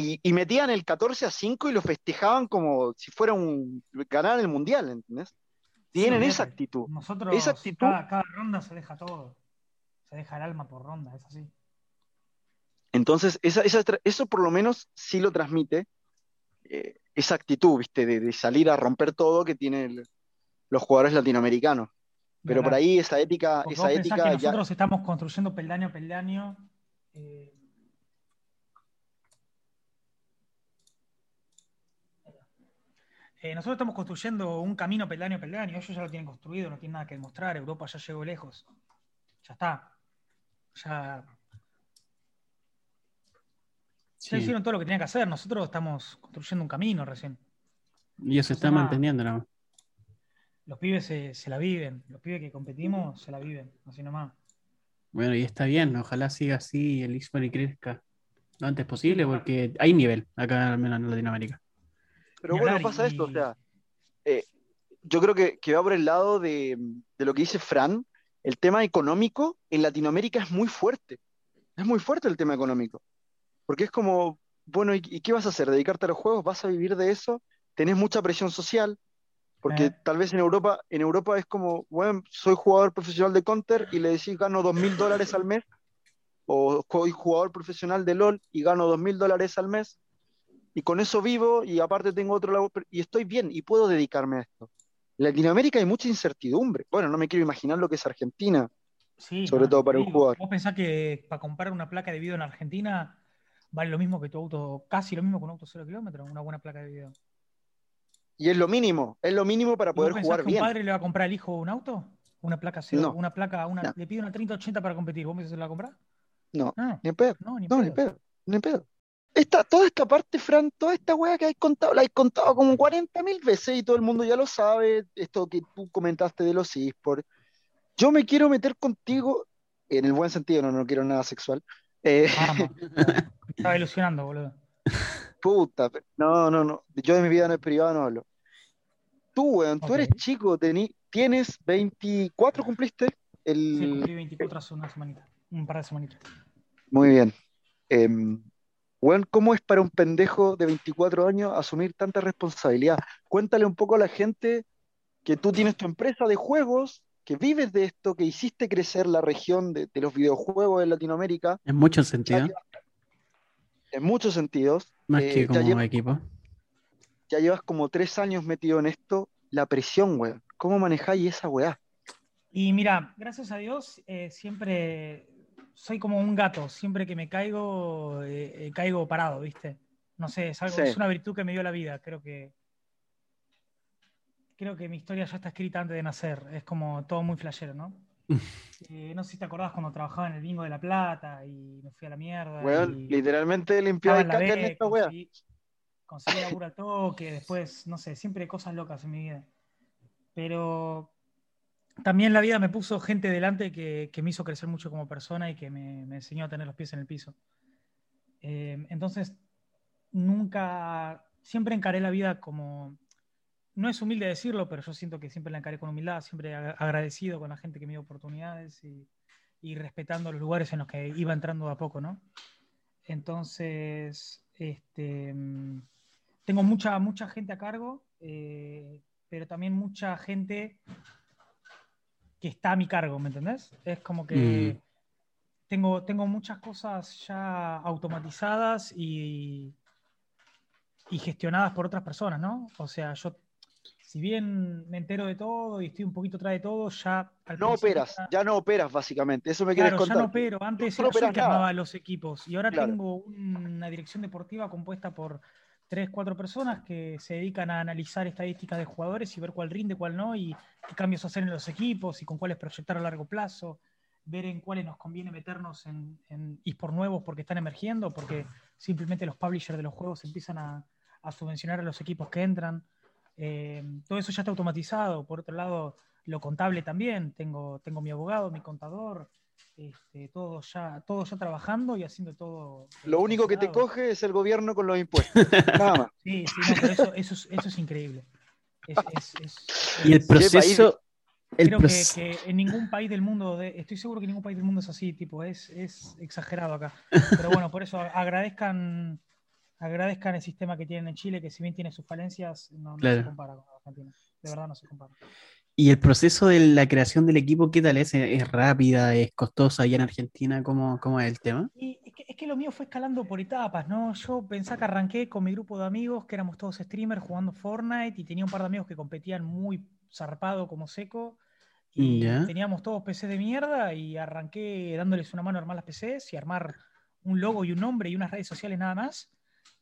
y, y metían el 14 a 5 y lo festejaban como si fuera un ganar el mundial, ¿entendés? Tienen Sí, esa actitud. Nosotros, esa actitud- cada, cada ronda se deja todo. Se deja el alma por ronda, es así. Entonces, esa, esa eso por lo menos sí lo transmite eh, esa actitud, ¿viste? De, de salir a romper todo que tienen los jugadores latinoamericanos. Pero por ahí esa ética, Porque esa ética que ya. nosotros estamos construyendo peldaño a peldaño. eh, eh, nosotros estamos construyendo un camino peldaño a peldaño. Ellos ya lo tienen construido, no tienen nada que demostrar. Europa ya llegó lejos. Ya está. Ya, ya Sí. hicieron todo lo que tenían que hacer. Nosotros estamos construyendo un camino recién. Y Eso están nada. manteniendo, ¿no? Los pibes se, se la viven. Los pibes que competimos se la viven. Así nomás. Bueno, y está bien, ojalá siga así y el eSport crezca lo antes posible, porque hay nivel acá al menos en Latinoamérica. Pero bueno, pasa y- esto, o sea, eh, yo creo que, que va por el lado de, de lo que dice Fran, el tema económico en Latinoamérica es muy fuerte, es muy fuerte el tema económico, porque es como, bueno, ¿y, y qué vas a hacer? ¿Dedicarte a los juegos? ¿Vas a vivir de eso? ¿Tenés mucha presión social? Porque Eh. tal vez en Europa, en Europa es como, bueno, soy jugador profesional de Counter y le decís gano dos mil dólares al mes, o soy jugador profesional de LOL y gano dos mil dólares al mes, y con eso vivo y aparte tengo otro lado, y estoy bien y puedo dedicarme a esto. En Latinoamérica hay mucha incertidumbre. Bueno, no me quiero imaginar lo que es Argentina. Sí, Sobre no, todo para un jugador. Vos pensás que para comprar una placa de video en Argentina vale lo mismo que tu auto, casi lo mismo que un auto cero kilómetros, una buena placa de video. Y es lo mínimo, es lo mínimo para ¿Y vos poder pensás jugar que un bien. padre le va a comprar al hijo un auto? Una placa cero, No. una placa, una, No. le pide una 3080 para competir, ¿vos me decís que se la va a comprar? No, ni en pedo, no, ni en pedo, ni en pedo. Esta, toda esta parte, Fran, toda esta weá que has contado, la has contado como 40 mil veces y todo el mundo ya lo sabe, esto que tú comentaste de los eSports. Yo me quiero meter contigo, en el buen sentido, no, no quiero nada sexual. Eh. Me estaba ilusionando, boludo. Puta, no, no, no. Yo de mi vida no es privada, no hablo. Tú, weón, tú Ok. eres chico, tení- tienes 24, ¿cumpliste? Sí, El... cumplí 24 hace una semanita, un par de semanitas. Muy bien. Em, weón, ¿cómo es para un pendejo de 24 años asumir tanta responsabilidad? Cuéntale un poco a la gente que tú tienes tu empresa de juegos, que vives de esto, que hiciste crecer la región de, de los videojuegos en Latinoamérica, En muchos ya sentidos, en muchos sentidos. más eh, que ya como llevas equipo. ya llevas como tres años metido en esto, la presión, weón. ¿Cómo manejáis esa weá? Y mira, gracias a Dios, eh, siempre soy como un gato, siempre que me caigo, eh, eh, caigo parado, ¿viste? No sé, es algo, Sí. es una virtud que me dio la vida, creo que creo que mi historia ya está escrita antes de nacer, es como todo muy flashero, ¿no? Eh, no sé si te acordás cuando trabajaba en el Bingo de La Plata y me fui a la mierda Weón, y literalmente limpiaba en la caca en esta weá. conseguí, conseguí laburo al toque, después, no sé, siempre cosas locas en mi vida. Pero también la vida me puso gente delante que, me hizo crecer mucho como persona y que me, enseñó a tener los pies en el piso. Eh, entonces, nunca, siempre encaré la vida como, no es humilde decirlo, pero yo siento que siempre la encaré con humildad, siempre ag- agradecido con la gente que me dio oportunidades y, respetando los lugares en los que iba entrando a poco, ¿no? Entonces, este, mm, tengo mucha, mucha gente a cargo, eh, pero también mucha gente que está a mi cargo, ¿me entendés? Es como que Mm. tengo, tengo muchas cosas ya automatizadas y, y gestionadas por otras personas, ¿no? O sea, yo, si bien me entero de todo y estoy un poquito atrás de todo, ya al No operas, era- ya no operas básicamente, eso me quieres Claro, ya contar. no opero. Antes no yo operas que armaba los equipos y ahora Claro. tengo una dirección deportiva compuesta por tres, cuatro personas que se dedican a analizar estadísticas de jugadores y ver cuál rinde, cuál no, y qué cambios hacer en los equipos y con cuáles proyectar a largo plazo, ver en cuáles nos conviene meternos en, en eSport nuevos porque están emergiendo, porque simplemente los publishers de los juegos empiezan a, a subvencionar a los equipos que entran. Eh, todo eso ya está automatizado. Por otro lado, lo contable también. Tengo, tengo mi abogado, mi contador, este, todos ya, todos ya trabajando y haciendo todo. Lo único que te coge es el gobierno con los impuestos. Nada más. Sí, sí, no, pero eso, eso, es, eso es increíble. Es- es- es- Y el es- proceso. El Creo que, proce- que en ningún país del mundo, de- estoy seguro que en ningún país del mundo es así, tipo, es, es exagerado acá. Pero bueno, por eso agradezcan, agradezcan el sistema que tienen en Chile, que si bien tiene sus falencias, no, no Claro. se compara con Argentina. De verdad no se compara. Y el proceso de la creación del equipo, ¿qué tal es? ¿Es rápida? ¿Es costosa allá en Argentina? ¿Cómo, cómo es el tema? Y es que, es que lo mío fue escalando por etapas, ¿no? Yo pensé que arranqué con mi grupo de amigos, que éramos todos streamers jugando Fortnite, y tenía un par de amigos que competían muy zarpado como seco. Y Ya. teníamos todos PC de mierda y arranqué dándoles una mano a armar las PCs y armar un logo y un nombre y unas redes sociales nada más.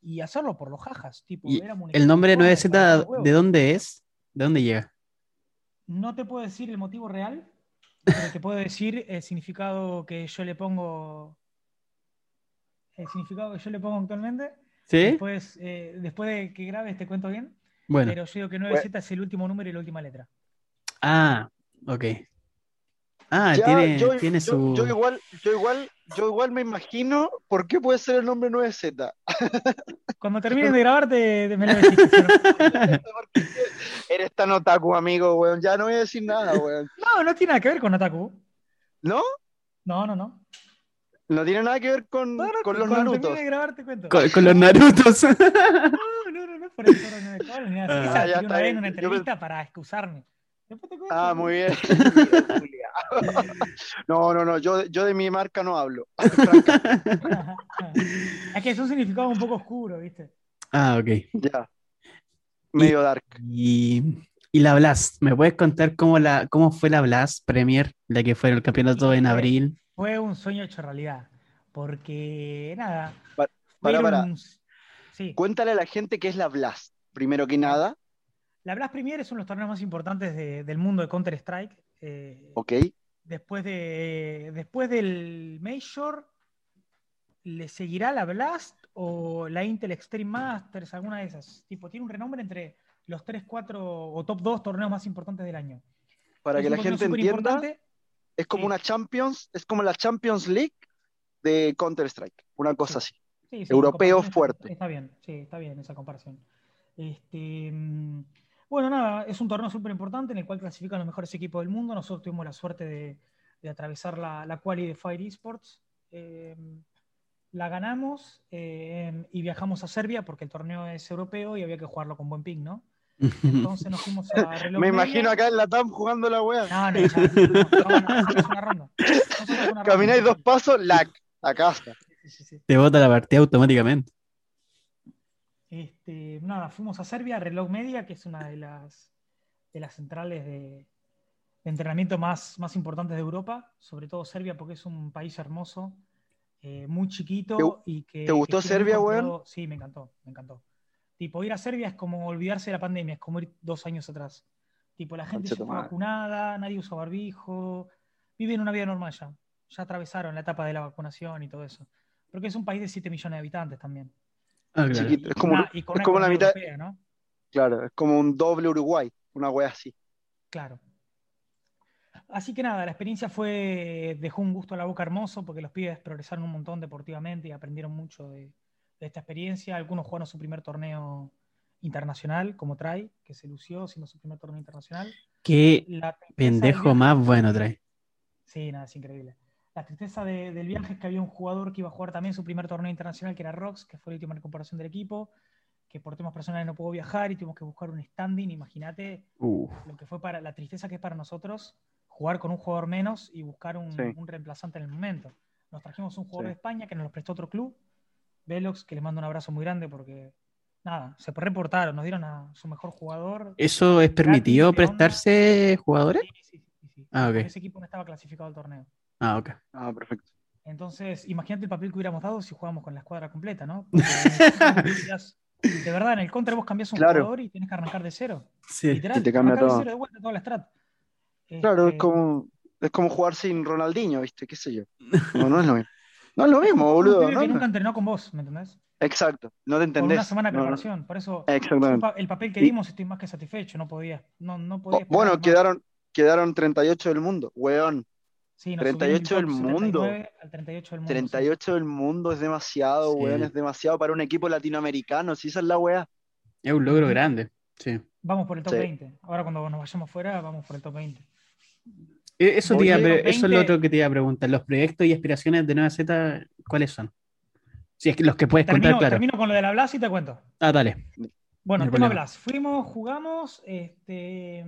Y hacerlo por los jajas. Tipo, Y ¿El nombre de Fortnite, para ¿de los huevos. de dónde es? ¿De dónde llega? No te puedo decir el motivo real, pero te puedo decir el significado que yo le pongo. El significado que yo le pongo actualmente. ¿Sí? Después, eh, después de que grabes te cuento bien. Bueno. Pero yo digo que 9Z es el último número y la última letra. Ah, ok. Ah, Ya, tiene, yo, tiene yo- su. yo igual, yo igual, yo igual me imagino por qué puede ser el nombre 9Z. Cuando termines de grabar, te, te me lo decís. Eres tan otaku, amigo, weón. Ya no voy a decir nada, weón. No, no tiene nada que ver con Otaku. ¿No? No, no, no. No tiene nada que ver con, No, no, con los cuando Narutos. de grabar, te cuento. Con, con los Narutos. No, no, no, no, por eso no me nada. Ah, está una vez en una Yo entrevista para excusarme. Después te cuento. Ah, muy bien. No, no, no, yo, yo de mi marca no hablo. es que es un significado un poco oscuro, ¿viste? Ah, ok. Ya. Medio dark. Y, y la Blast, ¿me puedes contar cómo, la, cómo fue la Blast Premier, la que fue el campeonato en abril? Fue un sueño hecho realidad. Porque, nada. Pa- para, fueron- para. Sí. Cuéntale a la gente qué es la Blast, primero que nada. La Blast Premier es uno de los torneos más importantes de- del mundo de Counter-Strike. Eh, Ok. después, de, después del Major, ¿le seguirá la Blast o la Intel Extreme Masters? Alguna de esas. Tipo, tiene un renombre entre los 3, 4 o top 2 torneos más importantes del año. Para Es que la gente entienda, es como una Champions, es como la Champions League de Counter-Strike, una cosa así. Sí, sí, Europeo comparación está- fuerte. Está bien, sí, está bien esa comparación. Este, mm, bueno, nada, es un torneo súper importante en el cual clasifican los mejores equipos del mundo. Nosotros tuvimos la suerte de, de atravesar la, la quali de Fire Esports. Eh, la ganamos eh, y viajamos a Serbia porque el torneo es europeo y había que jugarlo con buen ping, ¿no? Entonces nos fuimos a reloj Me imagino acá en la TAM jugando la weá. No, no, ya, no, no, no, hacemos una ronda. Camináis dos pasos, lag, a casa. Sí, sí, sí. Te bota la partida automáticamente. Este, nada, fuimos a Serbia, Reloj Media, que es una de las, de las centrales de, de entrenamiento más, más importantes de Europa, sobre todo Serbia, porque es un país hermoso, eh, muy chiquito ¿Te gu- y que. te gustó que Serbia, weón? Sí, me encantó, me encantó. Tipo, ir a Serbia es como olvidarse de la pandemia, es como ir dos años atrás. Tipo, la gente está madre. vacunada, nadie usa barbijo, viven una vida normal ya. Ya atravesaron la etapa de la vacunación y todo eso. Porque es un país de 7 millones de habitantes también. Ah, claro. Chiquito, es como, Una- y con es una como la mitad, europea, ¿no? claro, es como un doble Uruguay, una weá así. Claro. Así que nada, la experiencia fue, dejó un gusto a la boca hermoso porque los pibes progresaron un montón deportivamente y aprendieron mucho de, de esta experiencia. Algunos jugaron su primer torneo internacional, como Trai, que se lució siendo su primer torneo internacional. Qué pendejo más bueno trae. Sí, nada, es increíble. La tristeza de- del viaje es que había un jugador que iba a jugar también su primer torneo internacional, que era Rox, que fue la última recuperación del equipo, que por temas personales no pudo viajar y tuvimos que buscar un standing. Imagínate lo que fue para la tristeza que es para nosotros jugar con un jugador menos y buscar un, Sí. un reemplazante en el momento. Nos trajimos un jugador Sí. de España que nos lo prestó otro club, Velox, que les mando un abrazo muy grande porque, nada, se reportaron, nos dieron a su mejor jugador. ¿Eso es permitido prestarse jugadores? Sí, sí, sí, sí. Ah, Ese equipo no estaba clasificado al torneo. Ah, ok. Ah, perfecto. Entonces, imagínate el papel que hubiéramos dado si jugábamos con la escuadra completa, ¿no? De verdad, en el contra vos cambiás un Claro. jugador y tenés que arrancar de cero. Sí. Literal, Y te cambia de todo. cero de vuelta toda la strat. Claro, es Este, como, es como jugar sin Ronaldinho, ¿viste? ¿Qué sé yo? No, no es lo mismo. No es lo mismo, boludo. ¿no? que nunca entrenó con vos, ¿me entendés? Exacto, no te Por entendés. una semana de No, no. preparación. Por eso, Exactamente. el papel que dimos estoy más que satisfecho. No podía. No, no podía Oh, bueno, más. quedaron, quedaron 38 del mundo, weón. Sí, nos 38 del mundo. 79 al 38 del mundo. sí. 38 del mundo es demasiado, Sí. weón, es demasiado para un equipo latinoamericano, si esa es la weá. Es un logro grande. Sí. Vamos por el top Sí. 20. Ahora cuando nos vayamos fuera, vamos por el top 20. E- Eso, Oye, iba es lo 20 otro que te iba a preguntar. Los proyectos y aspiraciones de Nueva Z, ¿cuáles son? Si es que los que puedes contar, claro. termino con lo de la Blas y te cuento. Ah, dale. Bueno, No tema problema. Blas. Fuimos, jugamos, este,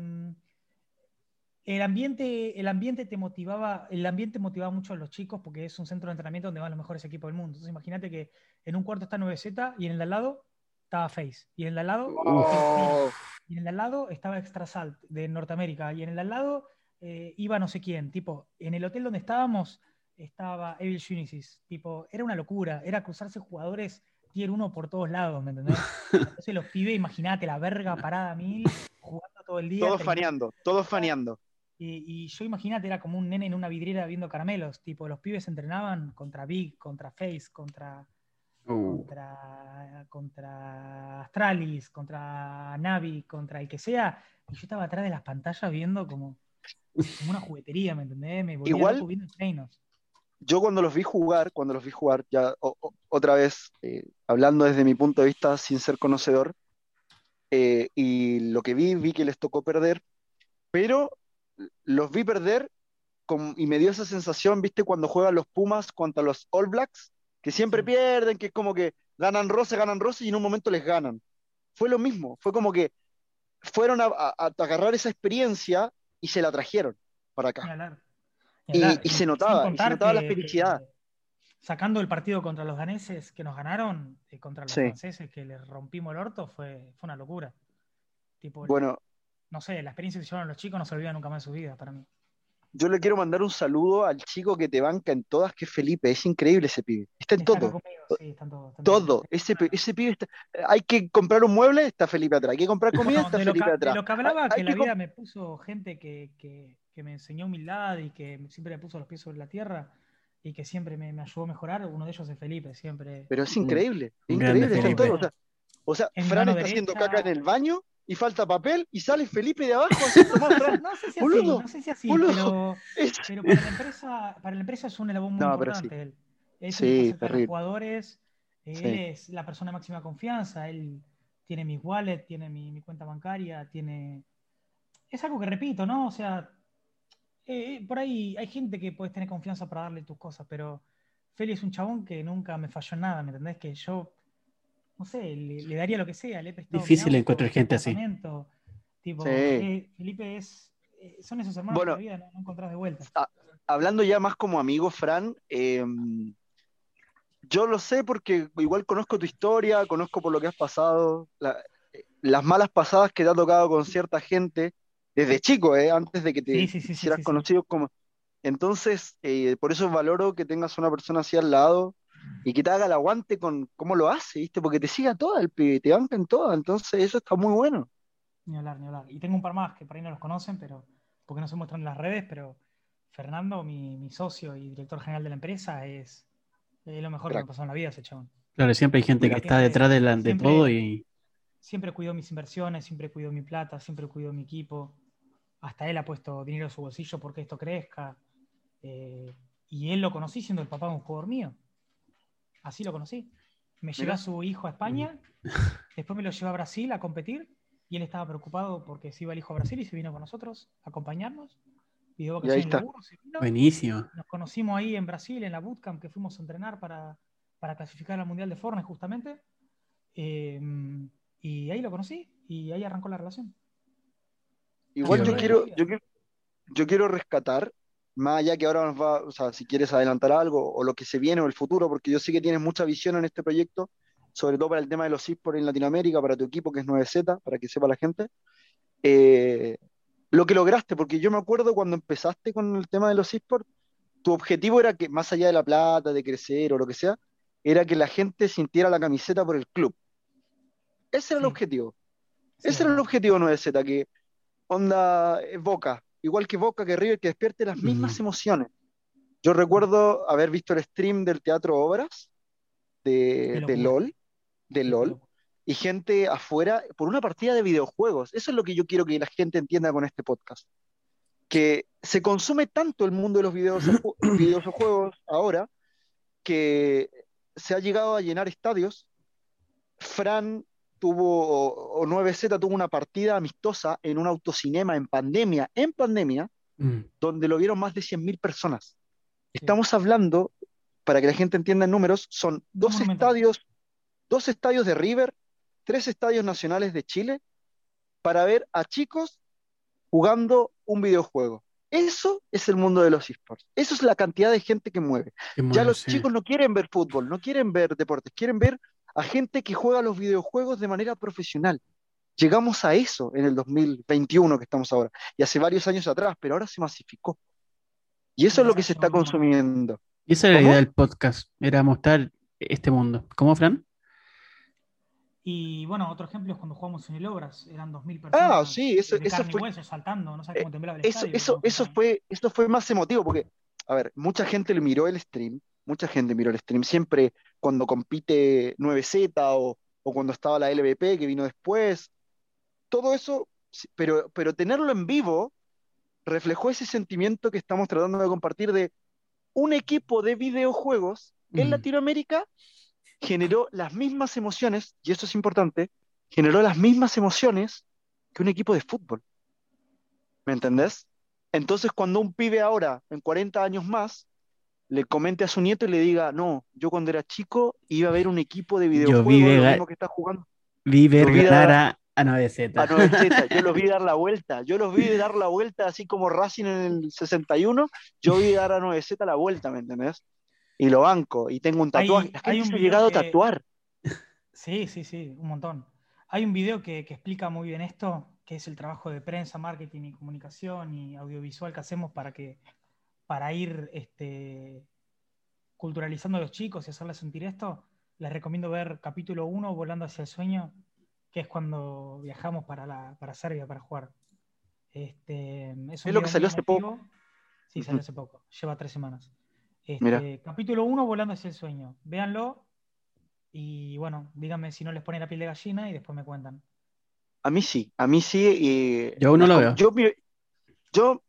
el ambiente, el ambiente te motivaba, el ambiente motivaba mucho a los chicos porque es un centro de entrenamiento donde van los mejores equipos del mundo. Entonces imagínate que en un cuarto está 9Z y en el de al lado estaba Face. Y en el de al lado, Oh, y en el de al lado estaba Extra Salt de Norteamérica. Y en el de al lado eh, iba no sé quién. Tipo, en el hotel donde estábamos estaba Evil Genesis. Tipo, era una locura. Era cruzarse jugadores tier 1 por todos lados, ¿me entendés? Entonces los pibes, imagínate, la verga parada a mil, jugando todo el día. todos faneando, todos faneando. Y, y yo imagínate, era como un nene en una vidriera viendo caramelos. Tipo, los pibes entrenaban contra Big, contra Face, contra, Uh, contra, contra Astralis, contra Navi, contra el que sea. Y yo estaba atrás de las pantallas viendo como, como una juguetería, ¿me entendés? Me volvía Igual- viendo entrenos. Yo cuando los vi jugar, cuando los vi jugar, ya o- o- otra vez, eh, hablando desde mi punto de vista sin ser conocedor, eh, y lo que vi, vi que les tocó perder, pero los vi perder con- y me dio esa sensación, viste, cuando juegan los Pumas contra los All Blacks, que siempre pierden, que es como que ganan roce, ganan roce y en un momento les ganan. Fue lo mismo, fue como que fueron a, a- a agarrar esa experiencia y se la trajeron para acá. Y- se notaba, y se notaba la que- felicidad. que sacando el partido contra los daneses que nos ganaron, eh, contra los Sí. franceses que les rompimos el orto, fue, fue una locura. Tipo, Bueno, no sé, la experiencia que llevaron los chicos no se olvida nunca más en su vida para mí. yo le quiero mandar un saludo al chico que te banca en todas, que es Felipe. Es increíble ese pibe. Está en Está todo. conmigo, sí, están todos, están Todo. todos. Ese, ese pibe está. Hay que comprar un mueble, está Felipe atrás. Hay que comprar comida, está de, Felipe que, de atrás. lo que hablaba, Hay- que hay la que vida me puso gente que, que- que me enseñó humildad y que siempre me puso los pies sobre la tierra y que siempre me, me ayudó a mejorar. Uno de ellos es Felipe, siempre. Pero es increíble. Grande increíble. Está en todo. O sea, o sea, En Fran está haciendo caca en el baño y falta papel y sale Felipe de abajo. No sé si así, Boludo, no sé si así, pero, Es- pero para la empresa, para la empresa es un eslabón muy No, importante él. Es Sí, acerca a terrible. los jugadores, eh, Sí. él es la persona de máxima confianza, él tiene mis wallets, tiene mi, mi cuenta bancaria, tiene. Es algo que repito, ¿no? O sea, eh, por ahí hay gente que puedes tener confianza para darle tus cosas, pero Feli es un chabón que nunca me falló en nada, ¿me entendés? Que yo, no sé, le, le daría lo que sea, le he prestado. Difícil auto, encontrar gente así. Tipo, Sí. eh, Felipe es. eh, son esos hermanos Bueno. de la vida, no, no encontrás de vuelta. hablando ya más como amigo, Fran, eh, yo lo sé porque igual conozco tu historia, conozco por lo que has pasado, la- las malas pasadas que te ha tocado con cierta gente desde chico, eh, antes de que te Sí, sí, sí, sí, hicieras sí, sí. conocido como... Entonces, eh, por eso valoro que tengas una persona así al lado y que te haga el aguante con cómo lo hace, ¿viste? Porque te siga toda el pibe, te banca en toda, entonces eso está muy bueno. Ni hablar, ni hablar. Y tengo un par más que por ahí no los conocen, pero porque no se muestran en las redes, pero Fernando, mi, mi socio y director general de la empresa, es, es lo mejor que me pasó en la vida ese chabón. claro, siempre hay gente que está detrás de, la- de siempre- todo y Siempre cuidó mis inversiones, siempre cuidó mi plata, siempre cuidó mi equipo. Hasta él ha puesto dinero en su bolsillo porque esto crezca. Eh, y él lo conocí siendo el papá de un jugador mío. Así lo conocí. Me a su hijo a España, después me lo llevé a Brasil a competir y él estaba preocupado porque se iba el hijo a Brasil y se vino con nosotros a acompañarnos. Pidió ahí vacaciones de está. laburo, se vino. buenísimo. Nos conocimos ahí en Brasil, en la bootcamp que fuimos a entrenar para, para clasificar al Mundial de Fortnite justamente. Eh, y ahí lo conocí y ahí arrancó la relación. Igual yo quiero, yo quiero, yo quiero rescatar, más allá que ahora nos va, o sea, si quieres adelantar algo o lo que se viene o el futuro, porque yo sé que tienes mucha visión en este proyecto, sobre todo para el tema de los esports en Latinoamérica, para tu equipo que es 9Z, para que sepa la gente, eh, lo que lograste, porque yo me acuerdo cuando empezaste con el tema de los esports, tu objetivo era que, más allá de la plata, de crecer o lo que sea, era que la gente sintiera la camiseta por el club. Ese era el objetivo. Sí, Ese era el objetivo 9Z, que onda es Boca, igual que Boca, que River, que despierte las mismas emociones. Yo recuerdo haber visto el stream del Teatro Obras de, de. LOL, de LOL, y gente afuera por una partida de videojuegos. Eso es lo que yo quiero que la gente entienda con este podcast. que se consume tanto el mundo de los videos, videojuegos ahora que se ha llegado a llenar estadios. Fran tuvo, o 9Z tuvo una partida amistosa en un autocinema en pandemia, en pandemia, Mm. donde lo vieron más de 100.000 personas. Estamos hablando, para que la gente entienda en números, son dos estadios, dos estadios de River, tres estadios nacionales de Chile, para ver a chicos jugando un videojuego. Eso es el mundo de los esports. Eso es la cantidad de gente que mueve. Qué Ya los sí. chicos no quieren ver fútbol, no quieren ver deportes, quieren ver a gente que juega los videojuegos de manera profesional. Llegamos a eso en el 2021 que estamos ahora, y hace varios años atrás, pero ahora se masificó. Y eso es lo que se está consumiendo. Y esa era la idea del podcast, era mostrar este mundo. ¿Cómo, Fran? Y bueno, otro ejemplo es cuando jugamos en el Obras, eran 2.000 personas. Ah, sí, eso, de eso carne y fue, hueso, saltando, no sabes cómo temblaba el eso, estadio. eso, fue, eso fue más emotivo, porque, a ver, mucha gente le miró el stream, mucha gente miró el stream, siempre cuando compite 9Z o, o cuando estaba la LVP que vino después, todo eso, pero, pero tenerlo en vivo reflejó ese sentimiento que estamos tratando de compartir de un equipo de videojuegos en Mm. Latinoamérica generó las mismas emociones, y eso es importante, generó las mismas emociones que un equipo de fútbol. ¿Me entendés? Entonces, cuando un pibe ahora, en 40 años más, le comente a su nieto y le diga, no, yo cuando era chico iba a ver un equipo de Yo vi videojuegos, lo mismo que está jugando Vi ver Lo vi ganar dar- a, a 9Z. a 9Z, yo los vi dar la vuelta, yo los vi dar la vuelta así como Racing en el 61, yo vi dar a 9Z la vuelta, ¿me entendés? Y lo banco, y tengo un Hay- tatuaje. La hay gente un se ha video llegado a tatuar. Sí, sí, sí, un montón. Hay un video que, que explica muy bien esto, que es el trabajo de prensa, marketing y comunicación y audiovisual que hacemos para que, para ir este, culturalizando a los chicos y hacerles sentir esto. Les recomiendo ver capítulo 1, Volando hacia el sueño, que es cuando viajamos para, la, para Serbia para jugar. Este, es lo que salió hace poco. Sí, salió hace poco, lleva tres semanas. Mira. Este, capítulo 1, Volando hacia el sueño. Véanlo y bueno, díganme si no les pone la piel de gallina y después me cuentan. A mí sí, a mí sí. y- Yo aún no lo veo. Yo,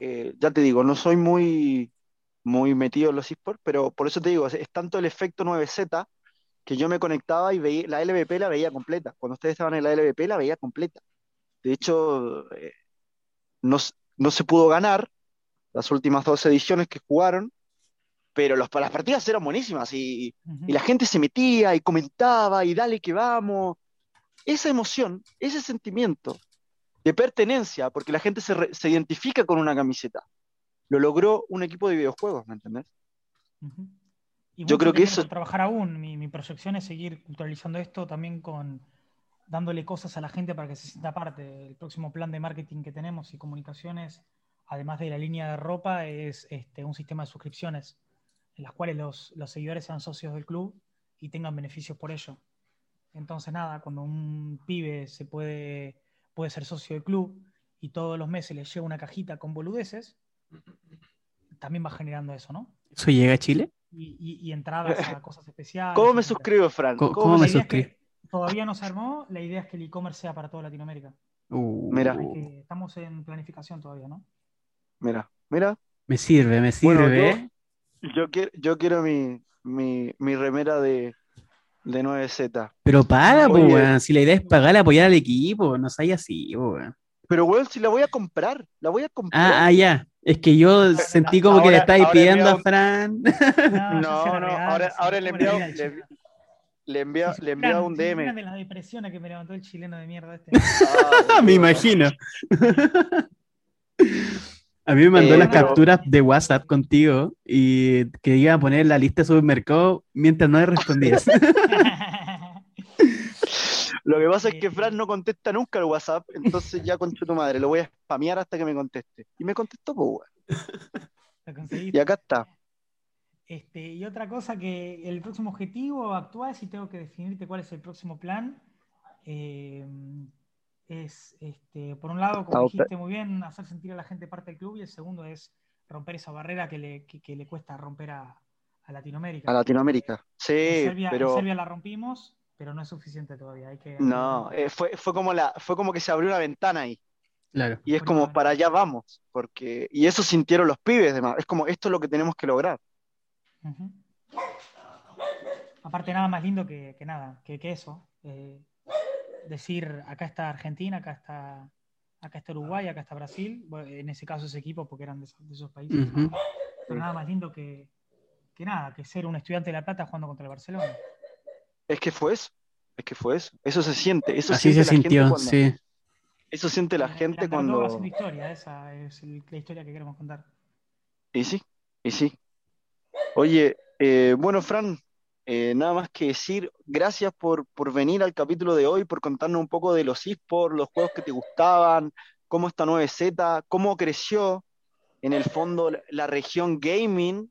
eh, ya te digo, no soy muy, muy metido en los esports, pero por eso te digo, es, es tanto el efecto 9Z que yo me conectaba y veía, la LVP la veía completa. Cuando ustedes estaban en la LVP la veía completa. De hecho, eh, no, no se pudo ganar las últimas dos ediciones que jugaron, pero los, las partidas eran buenísimas y, y la gente se metía y comentaba y dale que vamos. Esa emoción, ese sentimiento de pertenencia, porque la gente se, re- se identifica con una camiseta, lo logró un equipo de videojuegos, ¿me entendés? Y Yo creo que eso- trabajar aún. Mi, mi proyección es seguir culturalizando esto también con dándole cosas a la gente para que se sienta parte. El próximo plan de marketing que tenemos y comunicaciones, además de la línea de ropa, es este, un sistema de suscripciones en las cuales los, los seguidores sean socios del club y tengan beneficios por ello. Entonces, nada, cuando un pibe se puede, puede ser socio del club y todos los meses le llega una cajita con boludeces, también va generando eso, ¿no? ¿Eso llega a Chile? y, y- y entradas a cosas especiales. ¿Cómo me suscribo, Fran? ¿Cómo- ¿Cómo cómo me es que suscribo? Todavía no se armó, la idea es que el e-commerce sea para toda Latinoamérica. Uh, Mira. Estamos en planificación todavía, ¿no? Mira, mira, Me sirve, me Bueno, sirve. yo quiero, yo quiero mi, mi, mi remera de, de 9Z. Pero paga, pues, weón. Si la idea es pagar, apoyar al equipo, no seas así, po, weón. Pero, weón, si la voy a comprar, la voy a comprar. Ah, ah, ya. Es que yo sentí como que le ahora- estáis ahora pidiendo enviado- a Fran. No, No, no, ahora- ahora le enviado- le- envía, le envía un DM. de las depresiones que me levantó el chileno de mierda este. Ah, Me imagino. A mí me mandó Eh, las pero- capturas de WhatsApp contigo y que iba a poner la lista de supermercado mientras no le respondías. Lo que pasa es que Fran no contesta nunca el WhatsApp, entonces ya con tu madre, lo voy a spamear hasta que me conteste. Y me contestó, pues, weón. Y acá está. Este, y otra cosa que el próximo objetivo actual, si tengo que definirte cuál es el próximo plan, eh, es, este, por un lado, como dijiste muy bien, hacer sentir a la gente parte del club, y el segundo es romper esa barrera que le, que, que le cuesta romper a, a Latinoamérica. A Latinoamérica. En Sí, Serbia, en pero Serbia la rompimos, pero no es suficiente todavía. Hay que, no, eh, fue, fue como la, fue como que se abrió una ventana ahí. Claro. Y es como, para allá vamos, porque, y eso sintieron los pibes, demás. es como, esto es lo que tenemos que lograr. Aparte, nada más lindo que, que nada, que, que eso. eh, decir, acá está Argentina, acá está, acá está Uruguay, acá está Brasil. Bueno, en ese caso, ese equipo, porque eran de esos, de esos países. Ujú. Pero nada más lindo que, que nada, que ser un estudiante de La Plata jugando contra el Barcelona. Es que fue eso, es que fue eso. Eso se siente, eso Así siente se la gente sintió, cuando- sí. Eso siente la gente cuando... haciendo historia, esa es el- la historia que queremos contar. Y sí, y sí. Oye, eh, bueno, Fran, eh, nada más que decir, gracias por, por venir al capítulo de hoy, por contarnos un poco de los esports, los juegos que te gustaban, cómo esta 9Z, cómo creció en el fondo la, región gaming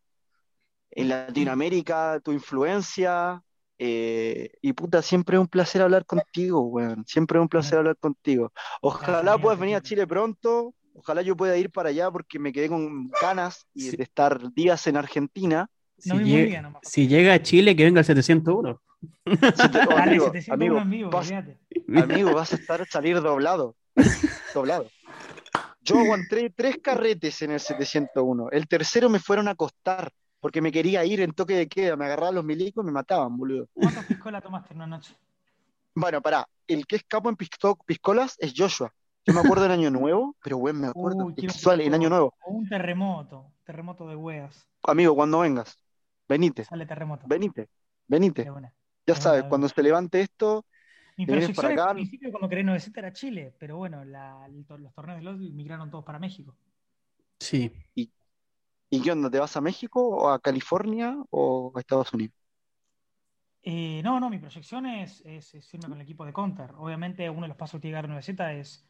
en Latinoamérica, tu influencia. eh, y puta, siempre es un placer hablar contigo, weón. Siempre es un placer hablar contigo. Ojalá puedas venir a. Chile pronto. Ojalá yo pueda ir para allá porque me quedé con ganas y Sí. de estar días en Argentina. Si, mismo llega- día nomás. si llega a Chile, que venga el 701. Si te- oh, Dale, amigo, 701 amigo, en vivo, vas, amigo, vas a estar salir doblado. Doblado. Yo aguanté tres carretes en el 701. El tercero me fueron a acostar porque me quería ir en toque de queda. Me agarraban los milicos y me mataban, boludo. ¿Cuántos piscola tomaste en una noche? Bueno, pará, el que es capo en pisto- piscolas es Joshua. Yo me acuerdo del Año Nuevo, pero bueno, me acuerdo Uy, textual, en Año Nuevo. O un terremoto, terremoto de hueas. Amigo, cuando vengas, venite, Sale terremoto. venite, De venite. Ya sabes, cuando se levante esto, Mi proyección para acá. al principio cuando creé 9Z era Chile, pero bueno, la- los torneos de LOL migraron todos para México. Sí. ¿y qué onda? ¿Te vas a México o a California o a Estados Unidos? Eh, no, no, mi proyección es, es- es irme con el equipo de Counter. Obviamente uno de los pasos que tiene que dar 9Z es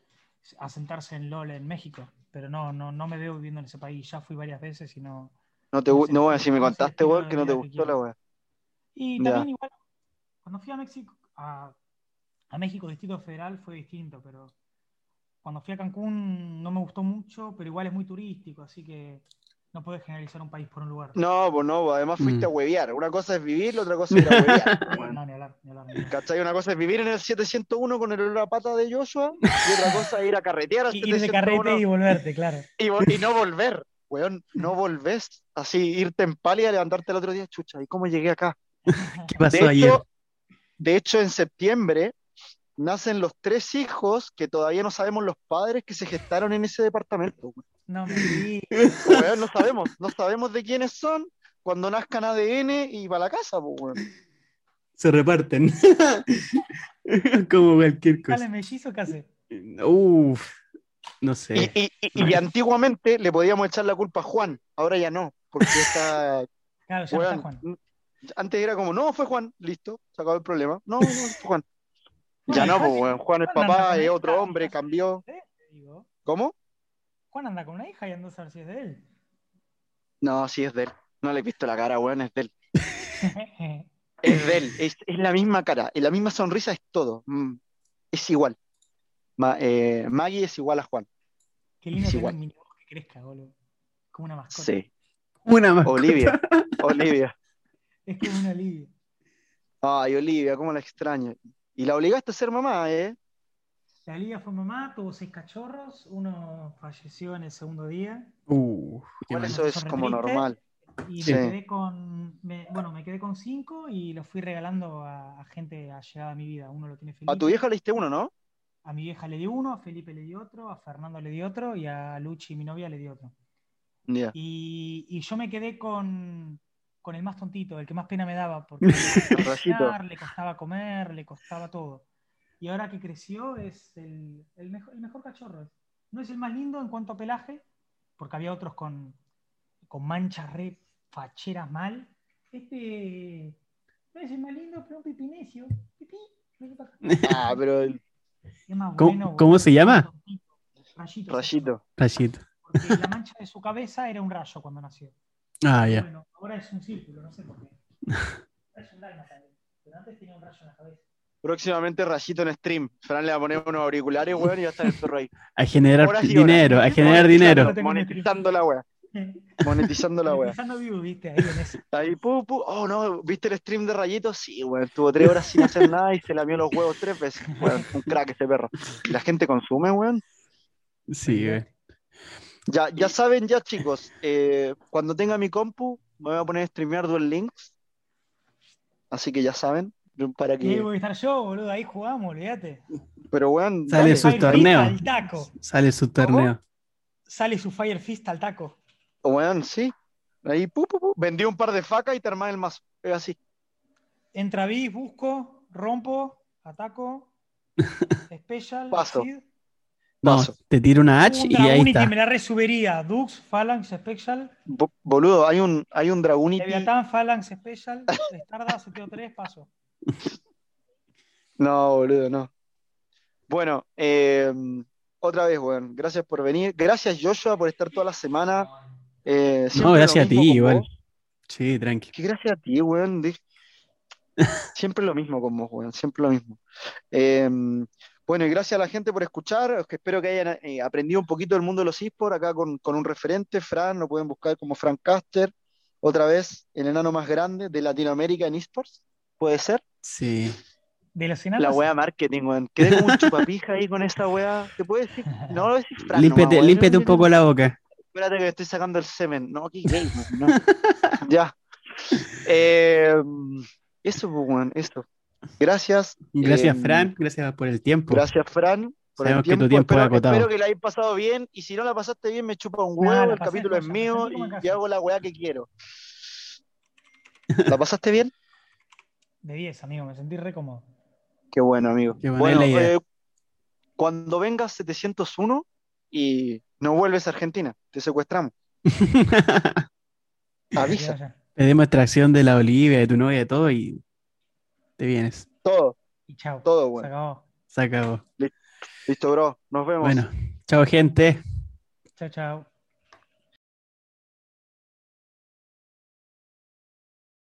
asentarse en LOL en México, pero no, no, no me veo viviendo en ese país. Ya fui varias veces y no... No te No bueno, si me contaste, weón, que no te gustó la weá. Y Ya. también igual, cuando fui a México, a, a México Distrito Federal fue distinto, pero cuando fui a Cancún no me gustó mucho, pero igual es muy turístico, así que no puedes generalizar un país por un lugar. No, pues no, además fuiste Mm. a huevear. Una cosa es vivir, la otra cosa es ir a huevear. No, ni hablar, ni hablar, ni hablar. ¿Cachai? Una cosa es vivir en el 701 con el olor a pata de Joshua y otra cosa es ir a carretear al Y Ir de 701 carrete y volverte, claro. y no volver, weón, no volvés. Así, irte en pálida, levantarte el otro día, chucha, ¿y cómo llegué acá? ¿Qué pasó De ayer? hecho, de hecho, en septiembre nacen los tres hijos que todavía no sabemos los padres que se gestaron en ese departamento. weón. No me di. Weón, no sabemos, no sabemos de quiénes son cuando nazcan ADN y para la casa, weón. Se reparten. Como cualquier cosa. Dale, mellizo, ¿qué hace? Uf, no Y, sé. y- y- y antiguamente le podíamos echar la culpa a Juan, ahora ya no, porque está, Claro, ya no está Juan. antes era como, no, fue Juan, listo, se acabó el problema. No, no, fue Juan. Ya no, Juan- pues, Juan es Juan anda papá, es otro hombre, cambió. ¿Cómo? Juan anda con una hija y anda a saber si es de él. No, sí es de él. No le he visto la cara, weón, es de él. Es de él, es, es la misma cara, es la misma sonrisa, es todo. Mm, es igual. Ma- eh, Maggie es igual a Juan. Qué lindo Es tener igual. un que crezca, boludo. Como una mascota. Sí. Una más. Olivia, Olivia. Es como un alivio. Ay, Olivia, cómo la extraño. Y la obligaste a ser mamá, ¿eh? La Olivia fue mamá, tuvo seis cachorros, uno falleció en el segundo día Uh, eso es como triste. normal. y Sí. me quedé con, me- bueno, me quedé con cinco y los fui regalando a, a gente allegada a mi vida. Uno lo tiene Felipe, A tu vieja le diste uno, ¿no? A mi vieja le di uno, a Felipe le di otro, a Fernando le di otro y a Luchi, mi novia, le di otro. Ya. Y, y yo me quedé con, con el más tontito, el que más pena me daba, porque le costaba cocinar, le costaba comer, le costaba todo. Y ahora que creció es el, el mejor, el mejor cachorro. No es el más lindo en cuanto a pelaje, porque había otros con, con manchas re facheras mal. Este no es el más lindo, pero un pipinecio. Pipí. Ah, pero el ¿Cómo- se llama? Rayito. rayito. Rayito. Porque la mancha de su cabeza era un rayo cuando nació. Ah, ya. Bueno, ahora es un círculo, no sé por qué. Es un dálmata, pero antes tenía un rayo en la cabeza. Próximamente rayito en stream. Fran le va a poner unos auriculares, weón, y va a estar el perro ahí. A generar dinero, a generar dinero. Monetizando la wea. Monetizando la vivo, viste, ahí en eso. Ahí, pu, pu. Oh, no, ¿viste el stream de Rayito? Sí, weón. Estuvo tres horas sin hacer nada y se lamió los huevos tres veces. Weón, un crack ese perro. ¿Y la gente consume, weón? Sí, güey. Ya, ya saben, ya chicos, eh, cuando tenga mi compu, me voy a poner a streamear Duel Links. Así que ya saben, para que. voy a estar yo, boludo. Ahí jugamos, olvídate. Pero weón, Sale dale. su torneo. Fist al taco. Sale su torneo. Sale su Fire Fist al taco. Weón, sí. Ahí, pu, pu, pu. Vendí un par de facas y te armás el mazo. Es así. Entra bis, busco, rompo, ataco, special, Paso. Seed. No, Paso. te tiro una H Un y ahí Dragunity está. me la resubiría. Dux, Phalanx, Special. Bo- boludo, hay un, hay un Dragunity. Leviatán, Phalanx, Special. Stardust, seteo 3, paso. No, boludo, no. Bueno, eh, otra vez, weón. Gracias por venir. Gracias, Joshua, por estar toda la semana. Eh, No, gracias a ti, igual. vos. Sí, tranqui. Que gracias a ti, weón. Siempre lo mismo con vos, weón. Siempre lo mismo. Eh, bueno, y gracias a la gente por escuchar. que Espero que hayan eh, aprendido un poquito del mundo de los esports acá con, con un referente, Fran. Lo pueden buscar como Frank Caster. Otra vez, el enano más grande de Latinoamérica en esports. ¿Puede ser? Sí. De los La wea marketing, weón. Quedé como un chupapija ahí con esa wea. ¿Te puedo decir? No lo decir Fran nomás, límpiate un poco la boca. Espérate que estoy sacando el semen. No, qué gay, no. Ya. Eh, eso, pues, weón, eso. Gracias. Gracias, Eh, Fran. Gracias por el tiempo. Gracias, Fran, por el Sabemos que tu tiempo. tiempo es Espero, acotado. espero que la hayas pasado bien. Y si no la pasaste bien, me chupa un huevo. el capítulo es mío y, hago la weá que quiero. ¿La pasaste bien? De 10, amigo. Me sentí re cómodo. Qué bueno, amigo. Qué Bueno, eh, cuando vengas 701 y no vuelves a Argentina, te secuestramos. Avisa. Pedimos extracción de la Olivia, de tu novia, de todo y te vienes. Todo, Y chao. todo Se bueno. acabó. Se acabó. Listo, bro. Nos vemos. Bueno, chao, gente. Chao, chao.